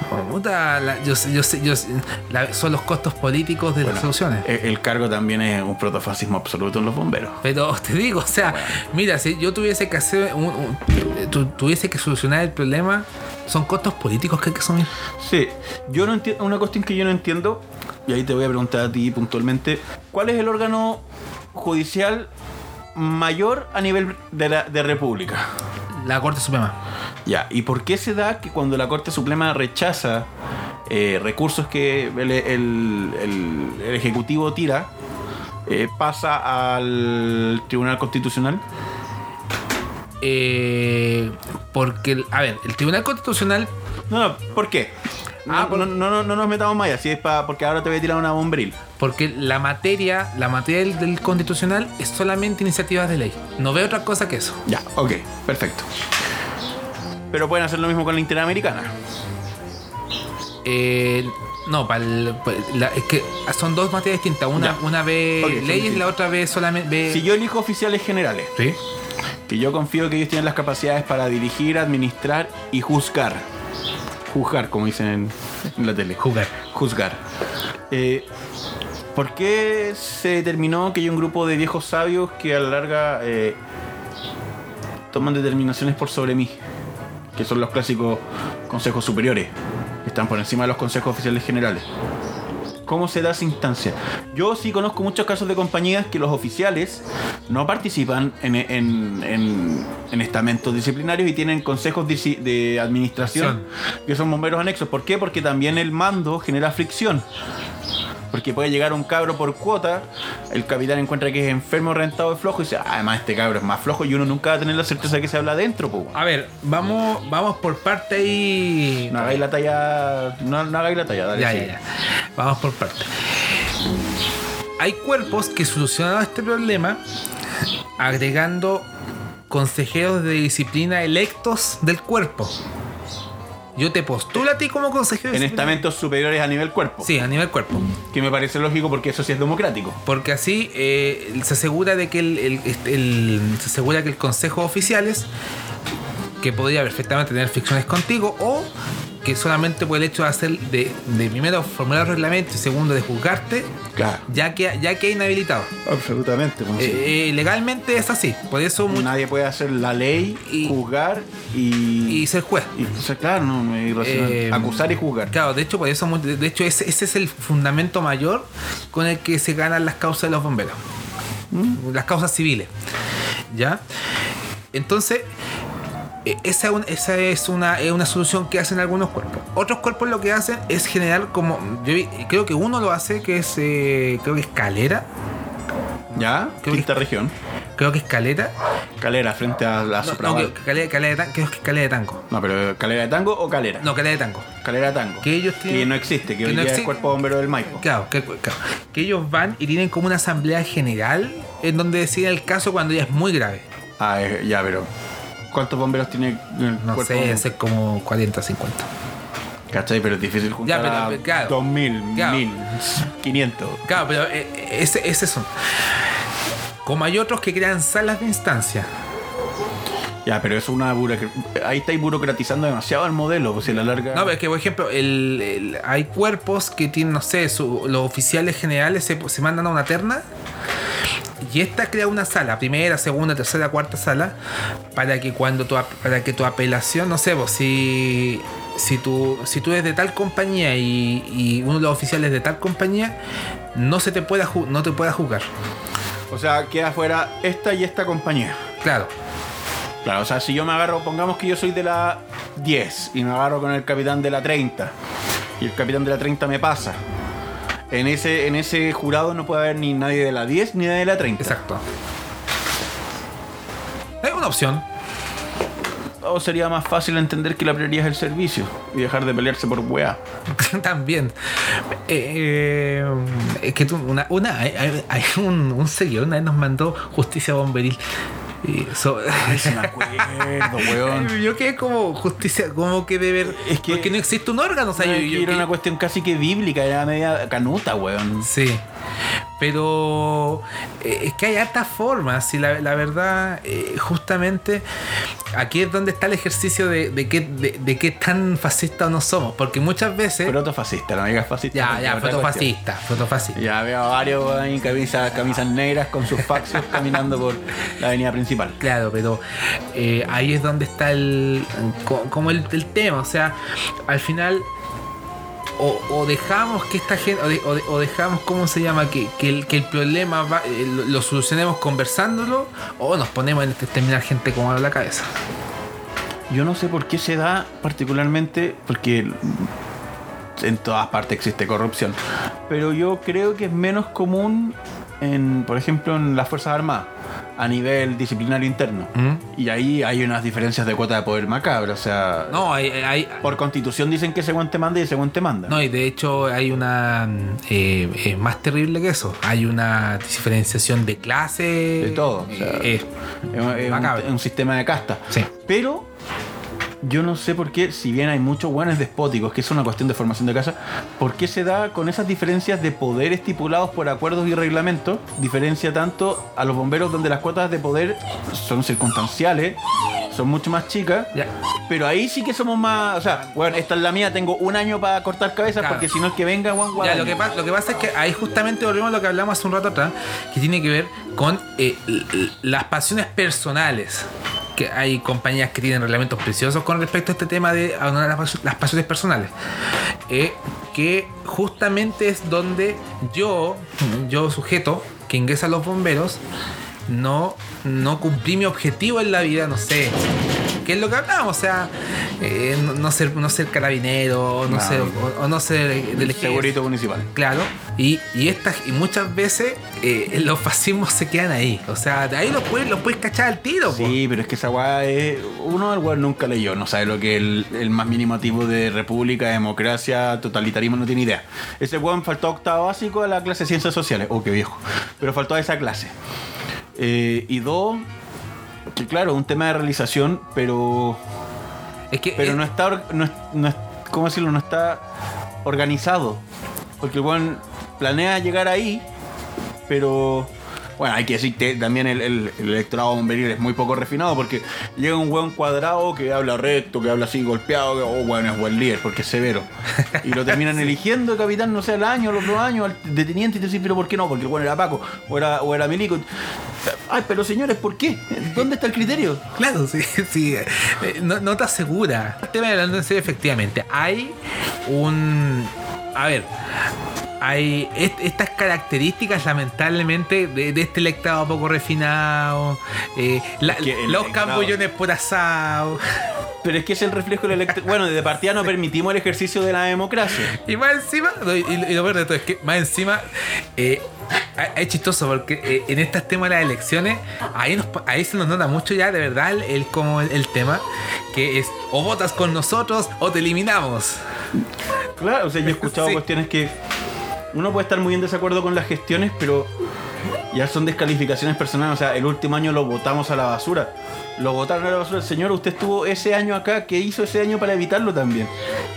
bla. Puta, la- yo sé, yo sé, yo sé, la- son los costos políticos de las Bueno, soluciones. El, el cargo también es un protofascismo absoluto en los bomberos. Pero te digo, o sea, mira, si yo tuviese que hacer un, un- tu- tuviese que solucionar el problema, son costos políticos que hay que asumir. Sí, yo no entiendo, una cuestión que yo no entiendo, y ahí te voy a preguntar a ti puntualmente, ¿cuál es el órgano judicial mayor a nivel de la de república? La Corte Suprema. Ya, ¿y por qué se da que cuando la Corte Suprema rechaza eh, recursos que el, el- el- el Ejecutivo tira, eh, pasa al Tribunal Constitucional? Eh, porque, a ver, el Tribunal Constitucional, No, no, ¿por qué? No, Ah, por- no, no, no, no nos metamos más allá, si es para porque ahora te voy a tirar una bombril. Porque la materia, la materia del, del Constitucional es solamente iniciativas de ley. No veo otra cosa que eso. Ya, ok, perfecto. Pero pueden hacer lo mismo con la Interamericana. Eh, no, para es que son dos materias distintas. Una, Ya. una ve Ok, son leyes y la otra ve solamente. Ve... Si yo elijo oficiales generales, Sí. que yo confío que ellos tienen las capacidades para dirigir, administrar y juzgar. Juzgar, como dicen en, en la tele. Jugar. Juzgar. Eh, ¿Por qué se determinó que hay un grupo de viejos sabios que a la larga eh, toman determinaciones por sobre mí? Que son los clásicos consejos superiores, que están por encima de los consejos oficiales generales. ¿Cómo se da esa instancia? Yo sí conozco muchos casos de compañías que los oficiales no participan en, en- en- en estamentos disciplinarios y tienen consejos de administración que son bomberos anexos. ¿Por qué? Porque también el mando genera fricción. Porque puede llegar un cabro por cuota, el capitán encuentra que es enfermo, rentado y flojo y dice, "Ah, además este cabro es más flojo y uno nunca va a tener la certeza de que se habla adentro. po". A ver, vamos, vamos por parte ahí. No hagáis la talla, no, no hagáis la talla, dale. Ya, sí. ya, ya. Vamos por parte. Hay cuerpos que solucionan este problema agregando consejeros de disciplina electos del cuerpo. Yo te postulo a ti como consejero En estamentos superiores a nivel cuerpo. Sí, a nivel cuerpo. Que me parece lógico porque eso sí es democrático. Porque así eh, se asegura de que el, el- este, el- se asegura que el consejo de oficiales que podría perfectamente tener fricciones contigo o que solamente por el hecho de hacer de, de primero formular el reglamento y segundo de juzgarte Claro. ya que ya que inhabilitado Absolutamente. pues, sí. Eh, eh, legalmente es así por eso Nadie puede hacer la ley, Y- juzgar y. y ser juez y- o sea, claro, no. Eh, Acusar y juzgar. Claro, de hecho, por eso, de hecho, ese, ese es el fundamento mayor con el que se ganan las causas de los bomberos. Las causas civiles. ¿Ya? Entonces, esa, un- esa es, una, es una solución que hacen algunos cuerpos. Otros cuerpos lo que hacen es generar como. Yo creo que uno lo hace, que es. eh, creo que es calera. ¿Ya? creo que- Quinta región. Creo que es calera. Calera frente a la No, no, Supraval. que- calera, calera de tan- creo que es calera de tango. No, pero calera de tango o calera. No, calera de tango. Calera de tango. Que ellos tienen- Que no existe, que, que hoy no día es existe. cuerpo bombero del Maipo. Claro que, claro, que ellos van y tienen como una asamblea general en donde deciden el caso cuando ya es muy grave. Ah, eh, ya, pero. ¿Cuántos bomberos tiene el No cuerpo? sé, es como 40, 50. ¿Cachai? Pero es difícil juntar pero, a pero, claro. 2000, Claro. 1000, 500. Claro, pero eh, ese, ese son. Como hay otros que crean salas de instancia. Ya, pero eso es una burocracia. Ahí estáis burocratizando demasiado el modelo, pues si a la larga. No, pero es que, por ejemplo, el- el- hay cuerpos que tienen, no sé, su- los oficiales generales se, se mandan a una terna y esta crea una sala, primera, segunda, tercera, cuarta sala, para que cuando tu, para que tu apelación, no sé, pues, si, si, tú, si tú eres de tal compañía y, y uno de los oficiales de tal compañía, no se te pueda, no te pueda juzgar. O sea, queda fuera esta y esta compañía. Claro. Claro, o sea, si yo me agarro, pongamos que yo soy de la 10 y me agarro con el capitán de la 30 y el capitán de la 30 me pasa. En ese, en ese jurado no puede haber ni nadie de la 10 ni nadie de la 30. Exacto. Es una opción. O sería más fácil entender que la prioridad es el servicio y dejar de pelearse por weá. También. Eh, eh, es que tú, una, una, hay, hay- hay un, un seguidor una vez nos mandó justicia bomberil. Y so- Ay, se me acuerdo, weón. yo quedé como justicia, como que de ver. Es que- porque no existe un órgano. O sea, yo- Ay, yo- era que- una cuestión casi que bíblica, era media canuta, weón. Sí. Pero eh, es que hay hartas formas y la, la verdad, eh, justamente aquí es donde está el ejercicio de, de qué de, de qué tan fascista no somos. Porque muchas veces. Protofascista, no digas fascista. ya, ya, fotofascista, fotofascista. Ya veo a varios ahí camisas, camisas negras con sus faxios caminando por la avenida principal. Claro, pero eh, ahí es donde está el. co- como el, el tema. O sea, al final. O, dejamos que esta gente. O, de- o de- o dejamos, ¿cómo se llama? Que, que el, problema eh, lo, lo solucionemos conversándolo. O nos ponemos en este terminar gente como a la cabeza. Yo no sé por qué se da particularmente, porque en todas partes existe corrupción, pero yo creo que es menos común en, por ejemplo, en las Fuerzas Armadas, a nivel disciplinario interno. ¿Mm? Y ahí hay unas diferencias de cuota de poder macabra, o sea, No, hay. hay- por constitución dicen que ese guante manda y ese guante manda. no, y de hecho hay una. eh, es más terrible que eso. Hay una diferenciación de clase. De todo, o sea, eh, Es, es un- es un sistema de casta. Sí. Pero yo no sé por qué, si bien hay muchos buenos despóticos, que es una cuestión de formación de casa, ¿por qué se da con esas diferencias de poder estipulados por acuerdos y reglamentos? Diferencia tanto a los bomberos donde las cuotas de poder son circunstanciales, son mucho más chicas, pero ahí sí que somos más. O sea, bueno, esta es la mía, tengo un año para cortar cabezas Claro. porque si no el que venga, Juan Ya, lo, que pasa, lo que pasa es que ahí justamente volvemos a lo que hablamos hace un rato atrás, que tiene que ver con eh, las pasiones personales. Que hay compañías que tienen reglamentos preciosos con respecto a este tema de abandonar las, las pasiones personales. Eh, que justamente es donde yo, yo sujeto, que ingresa a los bomberos, no, no cumplí mi objetivo en la vida, no sé. ¿Qué es lo que hablábamos? O sea, eh, no, no ser, no ser carabinero, no Claro. ser, o, o no ser del ejército. Segurito municipal. Claro, y, y, estas, y muchas veces eh, los fascismos se quedan ahí. O sea, de ahí los puedes, los puedes cachar al tiro. po. Sí, pero es que esa weá es. Uno el weón nunca leyó, no sabe lo que es el, el más mínimo tipo de república, democracia, totalitarismo, no tiene idea. Ese weón faltó octavo básico a la clase de ciencias sociales. Oh, qué viejo. Pero faltó a esa clase. Eh, y dos, que claro, un tema de realización, pero. Es que Pero no está. No, es- no es- ¿Cómo decirlo? No está organizado. Porque el weón planea llegar ahí, pero. Bueno, hay que decir que también el, el- el electorado bomberil es muy poco refinado porque llega un weón cuadrado que habla recto, que habla así golpeado, que, oh, bueno, es buen líder porque es severo. Y lo terminan eligiendo de capitán, no sé, al año, los dos años, al- de teniente, y te decís, pero ¿por qué no? Porque el weón era Paco o era, o era Milico. Ay, pero señores, ¿por qué? ¿Dónde está el criterio? Claro, sí, sí. eh, No, no te asegura. El tema de serio, efectivamente. Hay un. A ver. Hay est- estas características, lamentablemente, de, de este electorado poco refinado. eh, la- los cambullones por asado. Pero es que es el reflejo del electorado. Bueno, de partida no permitimos el ejercicio de la democracia. Y más encima, y, y lo peor de todo es que más encima eh, es chistoso porque eh, en estos temas de las elecciones, ahí, nos, ahí se nos nota mucho ya de verdad el, el- como el, el tema, que es o votas con nosotros o te eliminamos. Claro, o sea, yo he escuchado Sí. cuestiones que uno puede estar muy en desacuerdo con las gestiones, pero ya son descalificaciones personales. O sea, el último año lo votamos a la basura. Lo votaron a la basura. Señor, usted estuvo ese año acá. ¿Qué hizo ese año para evitarlo también?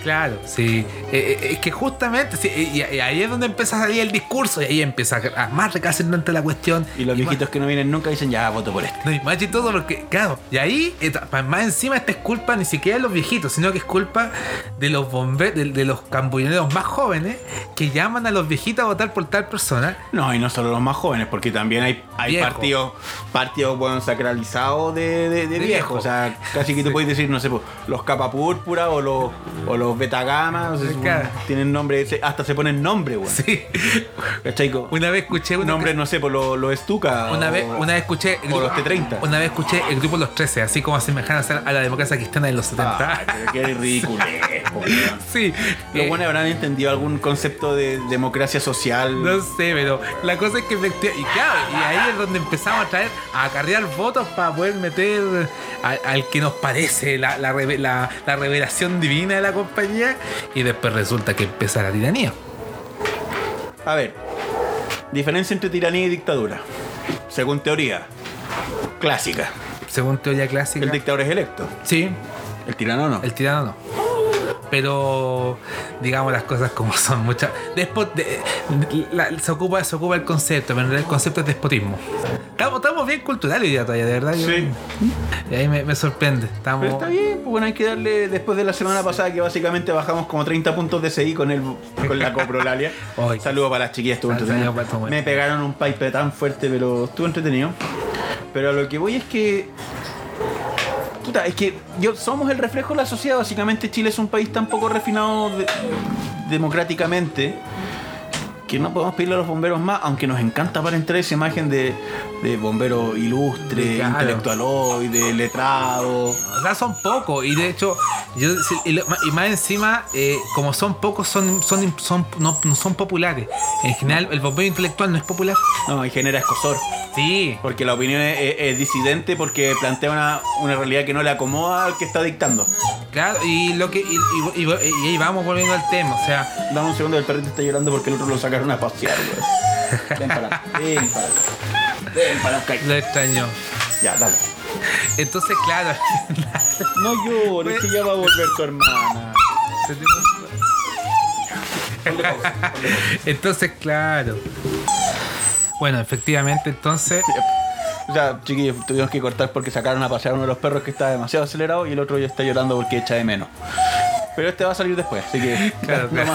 Claro, sí. Eh, eh, es que justamente, sí, y, y ahí es donde empieza a salir el discurso y ahí empieza a, más recalcitrante la cuestión. Y los más- viejitos que no vienen nunca dicen, ya, voto por este. No, y más chistoso porque, claro, y ahí, eh, más encima, esta es culpa ni siquiera de los viejitos, sino que es culpa de los bomberos, de, de los cambulloneros más jóvenes que llaman a los viejitos a votar por tal persona. No, y no solo los más jóvenes, porque también hay, hay Viejo. partidos, partidos bueno, sacralizados de, de, de viejo. O sea, casi que tú Sí. puedes decir, no sé, pues, los capa púrpura o los, o los beta gama, no sé, Claro. tienen nombre, hasta se ponen nombre, weón. Sí. ¿Cachai? Una vez escuché Un nombre, no sé, por los lo estuca. Una o- vez, una vez escuché el o los T30. Una vez escuché el grupo Los 13, así como asemejanza a la democracia cristiana de los 70. Ay, pero qué ridículo. sí. Los eh, buenos habrán entendido algún concepto de democracia social. No sé, pero la cosa es que. Y claro, y ahí es donde empezamos a traer, a acarrear votos para poder meter al, al que nos parece la, la, reve- la- la revelación divina de la compañía. Y después resulta que empieza la tiranía. A ver, diferencia entre tiranía y dictadura. Según teoría clásica, Según teoría clásica. el dictador es electo, sí, el tirano no. el tirano no. Pero digamos las cosas como son. Muchas. Despot, de- la- se, ocupa, se ocupa el concepto, pero en realidad el concepto es despotismo. Estamos, estamos bien culturales hoy día todavía, de verdad. Sí. Y ahí me, me sorprende. Estamos, Pero está bien, pues bueno, hay que darle, después de la semana pasada que básicamente bajamos como 30 puntos de CI con el con la coprolalia. Ay. Saludos para las chiquillas, estuvo entretenido. Me pegaron un pipe tan fuerte, pero estuvo entretenido. Pero a lo que voy es que. Puta, es que yo, somos el reflejo de la sociedad. Básicamente Chile es un país tan poco refinado de- democráticamente que no podemos pedirle a los bomberos más, aunque nos encanta aparentar esa imagen de, de bombero ilustre, Claro. intelectualoide, letrado. O sea, son pocos. Y de hecho, yo, y, más encima, eh, como son pocos, son, son, son, no, no son populares. En general, el bombero intelectual no es popular. No, y genera escosor. Sí. Porque la opinión es, es- es disidente porque plantea una, una realidad que no le acomoda al que está dictando. Claro, y lo que. Y, y- y- y ahí vamos volviendo al tema. O sea, Dame un segundo, el perrito está llorando porque el otro lo sacaron a pasear. Ven para acá, ven para acá. Ven para acá. lo extraño. Ya, dale. Entonces, claro, No llores, que ya va a volver tu hermana. Entonces, claro. Bueno, efectivamente, entonces. O sea, chiquillos, tuvimos que cortar porque sacaron a pasear uno de los perros que está demasiado acelerado y el otro ya está llorando porque echa de menos. Pero este va a salir después, así que. Claro, no claro.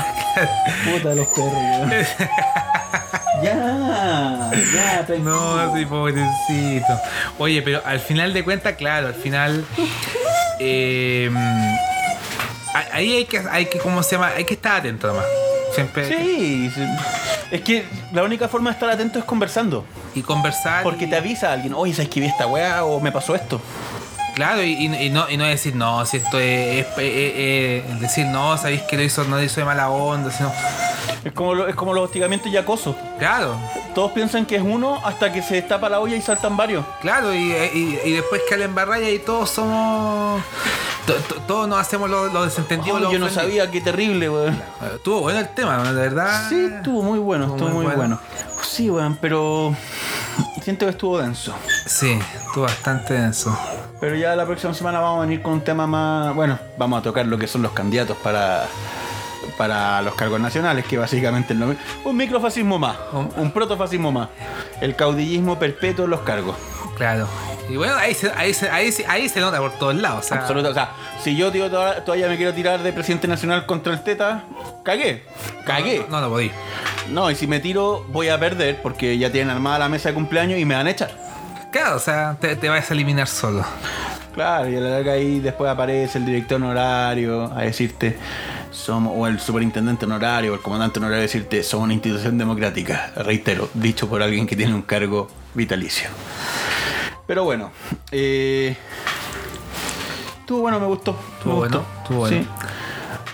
Puta de los perros, weón. Ya, ya, tranquilo. No, sí, pobrecito. Oye, pero al final de cuentas, claro, al final. eh, ahí hay que, hay que, ¿cómo se llama? Hay que estar atento nomás. Siempre. Sí, sí. es que la única forma de estar atento es conversando. Y conversar. Porque y- te avisa alguien, oye, ¿sabes que vi esta weá o me pasó esto? Claro, y, no, y no decir, no, si esto es. es- decir, no, sabéis que lo hizo, no lo hizo de mala onda, sino. Es como, lo- es como los hostigamientos y acoso. Claro, Todos piensan que es uno hasta que se destapa la olla y saltan varios. claro, y, y- y después que la embarraya y todos somos. to- to- todos nos hacemos los lo desentendidos. Oh, yo no sabía, qué terrible, weón. Estuvo bueno el tema, de verdad. Sí, estuvo muy bueno, Estuvo estuvo muy muy bueno. bueno. Sí, weón, pero siento que estuvo denso. Sí, estuvo bastante denso. Pero ya la próxima semana vamos a venir con un tema más. Bueno, vamos a tocar lo que son los candidatos para, para los cargos nacionales, que básicamente es lo mismo. Un microfascismo más, un, un protofascismo más. El caudillismo perpetuo en los cargos. Claro. Y bueno, ahí se, ahí se, ahí se, ahí se nota por todos lados. O sea, Absoluto. O sea, si yo tío, toda- todavía me quiero tirar de presidente nacional contra el Teta, cagué. Cagué. No, no lo podí. No, y si me tiro, voy a perder porque ya tienen armada la mesa de cumpleaños y me van a echar. Claro, o sea, te, te vas a eliminar solo. Claro, y a la larga ahí después aparece el director honorario a decirte, somos, o el superintendente honorario, o el comandante honorario a decirte, somos una institución democrática. Reitero, dicho por alguien que tiene un cargo vitalicio. Pero bueno, eh, estuvo bueno, me gustó. Estuvo bueno, estuvo bueno. Sí.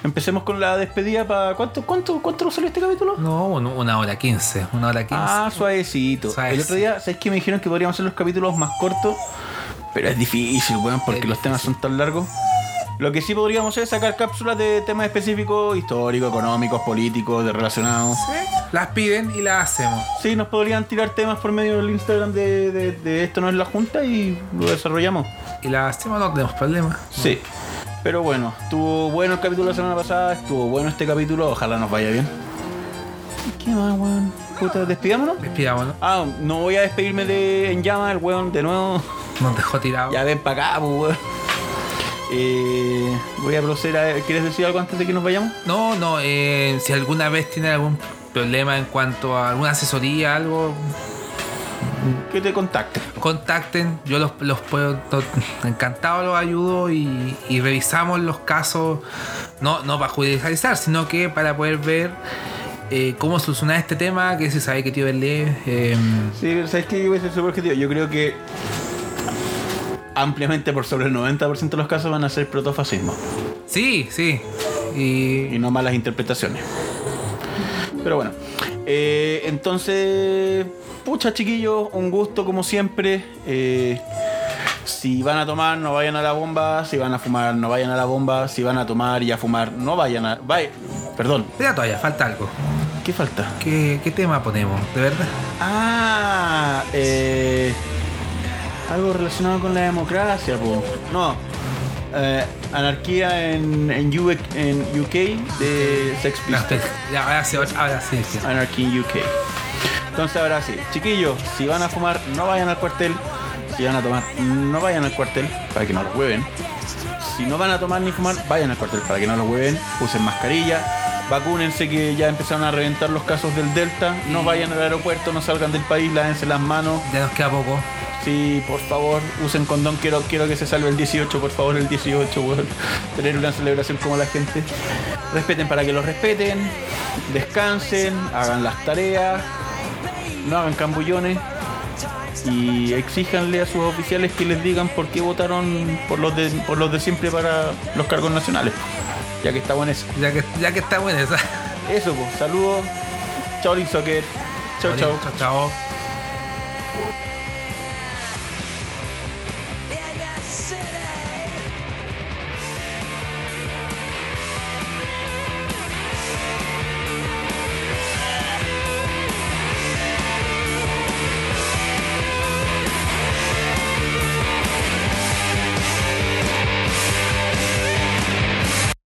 Empecemos con la despedida para. ¿Cuánto, cuánto, cuánto salió este capítulo? No, un- una hora quince. Una hora quince. Ah, suavecito. El otro día, ¿sabes que me dijeron que podríamos hacer los capítulos más cortos? Pero es difícil, weón, porque los temas son tan largos. Lo que sí podríamos hacer es sacar cápsulas de temas específicos, históricos, económicos, políticos, de relacionados. Las piden y las hacemos. Sí, nos podrían tirar temas por medio del Instagram de, de- de esto no es la junta y lo desarrollamos. Y las hacemos, no tenemos problema. Sí. Pero bueno, estuvo bueno el capítulo la semana pasada, estuvo bueno este capítulo, ojalá nos vaya bien. ¿Qué más, weón? Puta, despidámonos. Despidámonos. Ah, no voy a despedirme de En Llama, el weón, de nuevo. Nos dejó tirado. Ya ven para acá, pues, weón. Eh, voy a proceder a... ¿Quieres decir algo antes de que nos vayamos? No, no, eh, si alguna vez tiene algún problema en cuanto a alguna asesoría, algo, Que te contacte. contacten. Yo los, los puedo, encantado los ayudo y, y revisamos los casos, no, no para judicializar, sino que para poder ver eh, cómo solucionar este tema, que se sabe que tío Belé. eh, Sí, ¿sabes qué? Yo súper objetivo. Yo creo que ampliamente por sobre el 90% de los casos van a ser protofascismo sí, sí. Y y no malas interpretaciones. Pero bueno, eh, entonces, pucha chiquillos, un gusto como siempre. Eh, si van a tomar, no vayan a la bomba. Si van a fumar, no vayan a la bomba. Si van a tomar y a fumar, no vayan a... Vaya, perdón, espera todavía, falta algo. ¿qué falta? ¿Qué, qué tema ponemos? ¿De verdad? Ah, eh, algo relacionado con la democracia, po. No, eh, anarquía en, en, U- en UK de Sex No, Pistols. ya, ahora sí, ahora sí. Anarchy in UK. Entonces ahora sí, chiquillos, si van a fumar, no vayan al cuartel. Si van a tomar, no vayan al cuartel para que no los hueven. Si no van a tomar ni fumar, vayan al cuartel para que no los hueven. Usen mascarilla. Vacúnense que ya empezaron a reventar los casos del Delta. No vayan al aeropuerto, no salgan del país, lávense las manos. Ya nos queda poco. Sí, por favor, usen condón. Quiero, quiero que se salve el 18, por favor, el 18, weón. Tener una celebración como la gente. Respeten para que los respeten. Descansen, hagan las tareas. No hagan cambullones. Y exíjanle a sus oficiales que les digan por qué votaron por los de, por los de siempre para los cargos nacionales. Ya que está bueno eso. Ya que, ya que está buena esa. Eso, pues, saludos. Chao, Lin Soccer. Chao, chao. Chao, chao.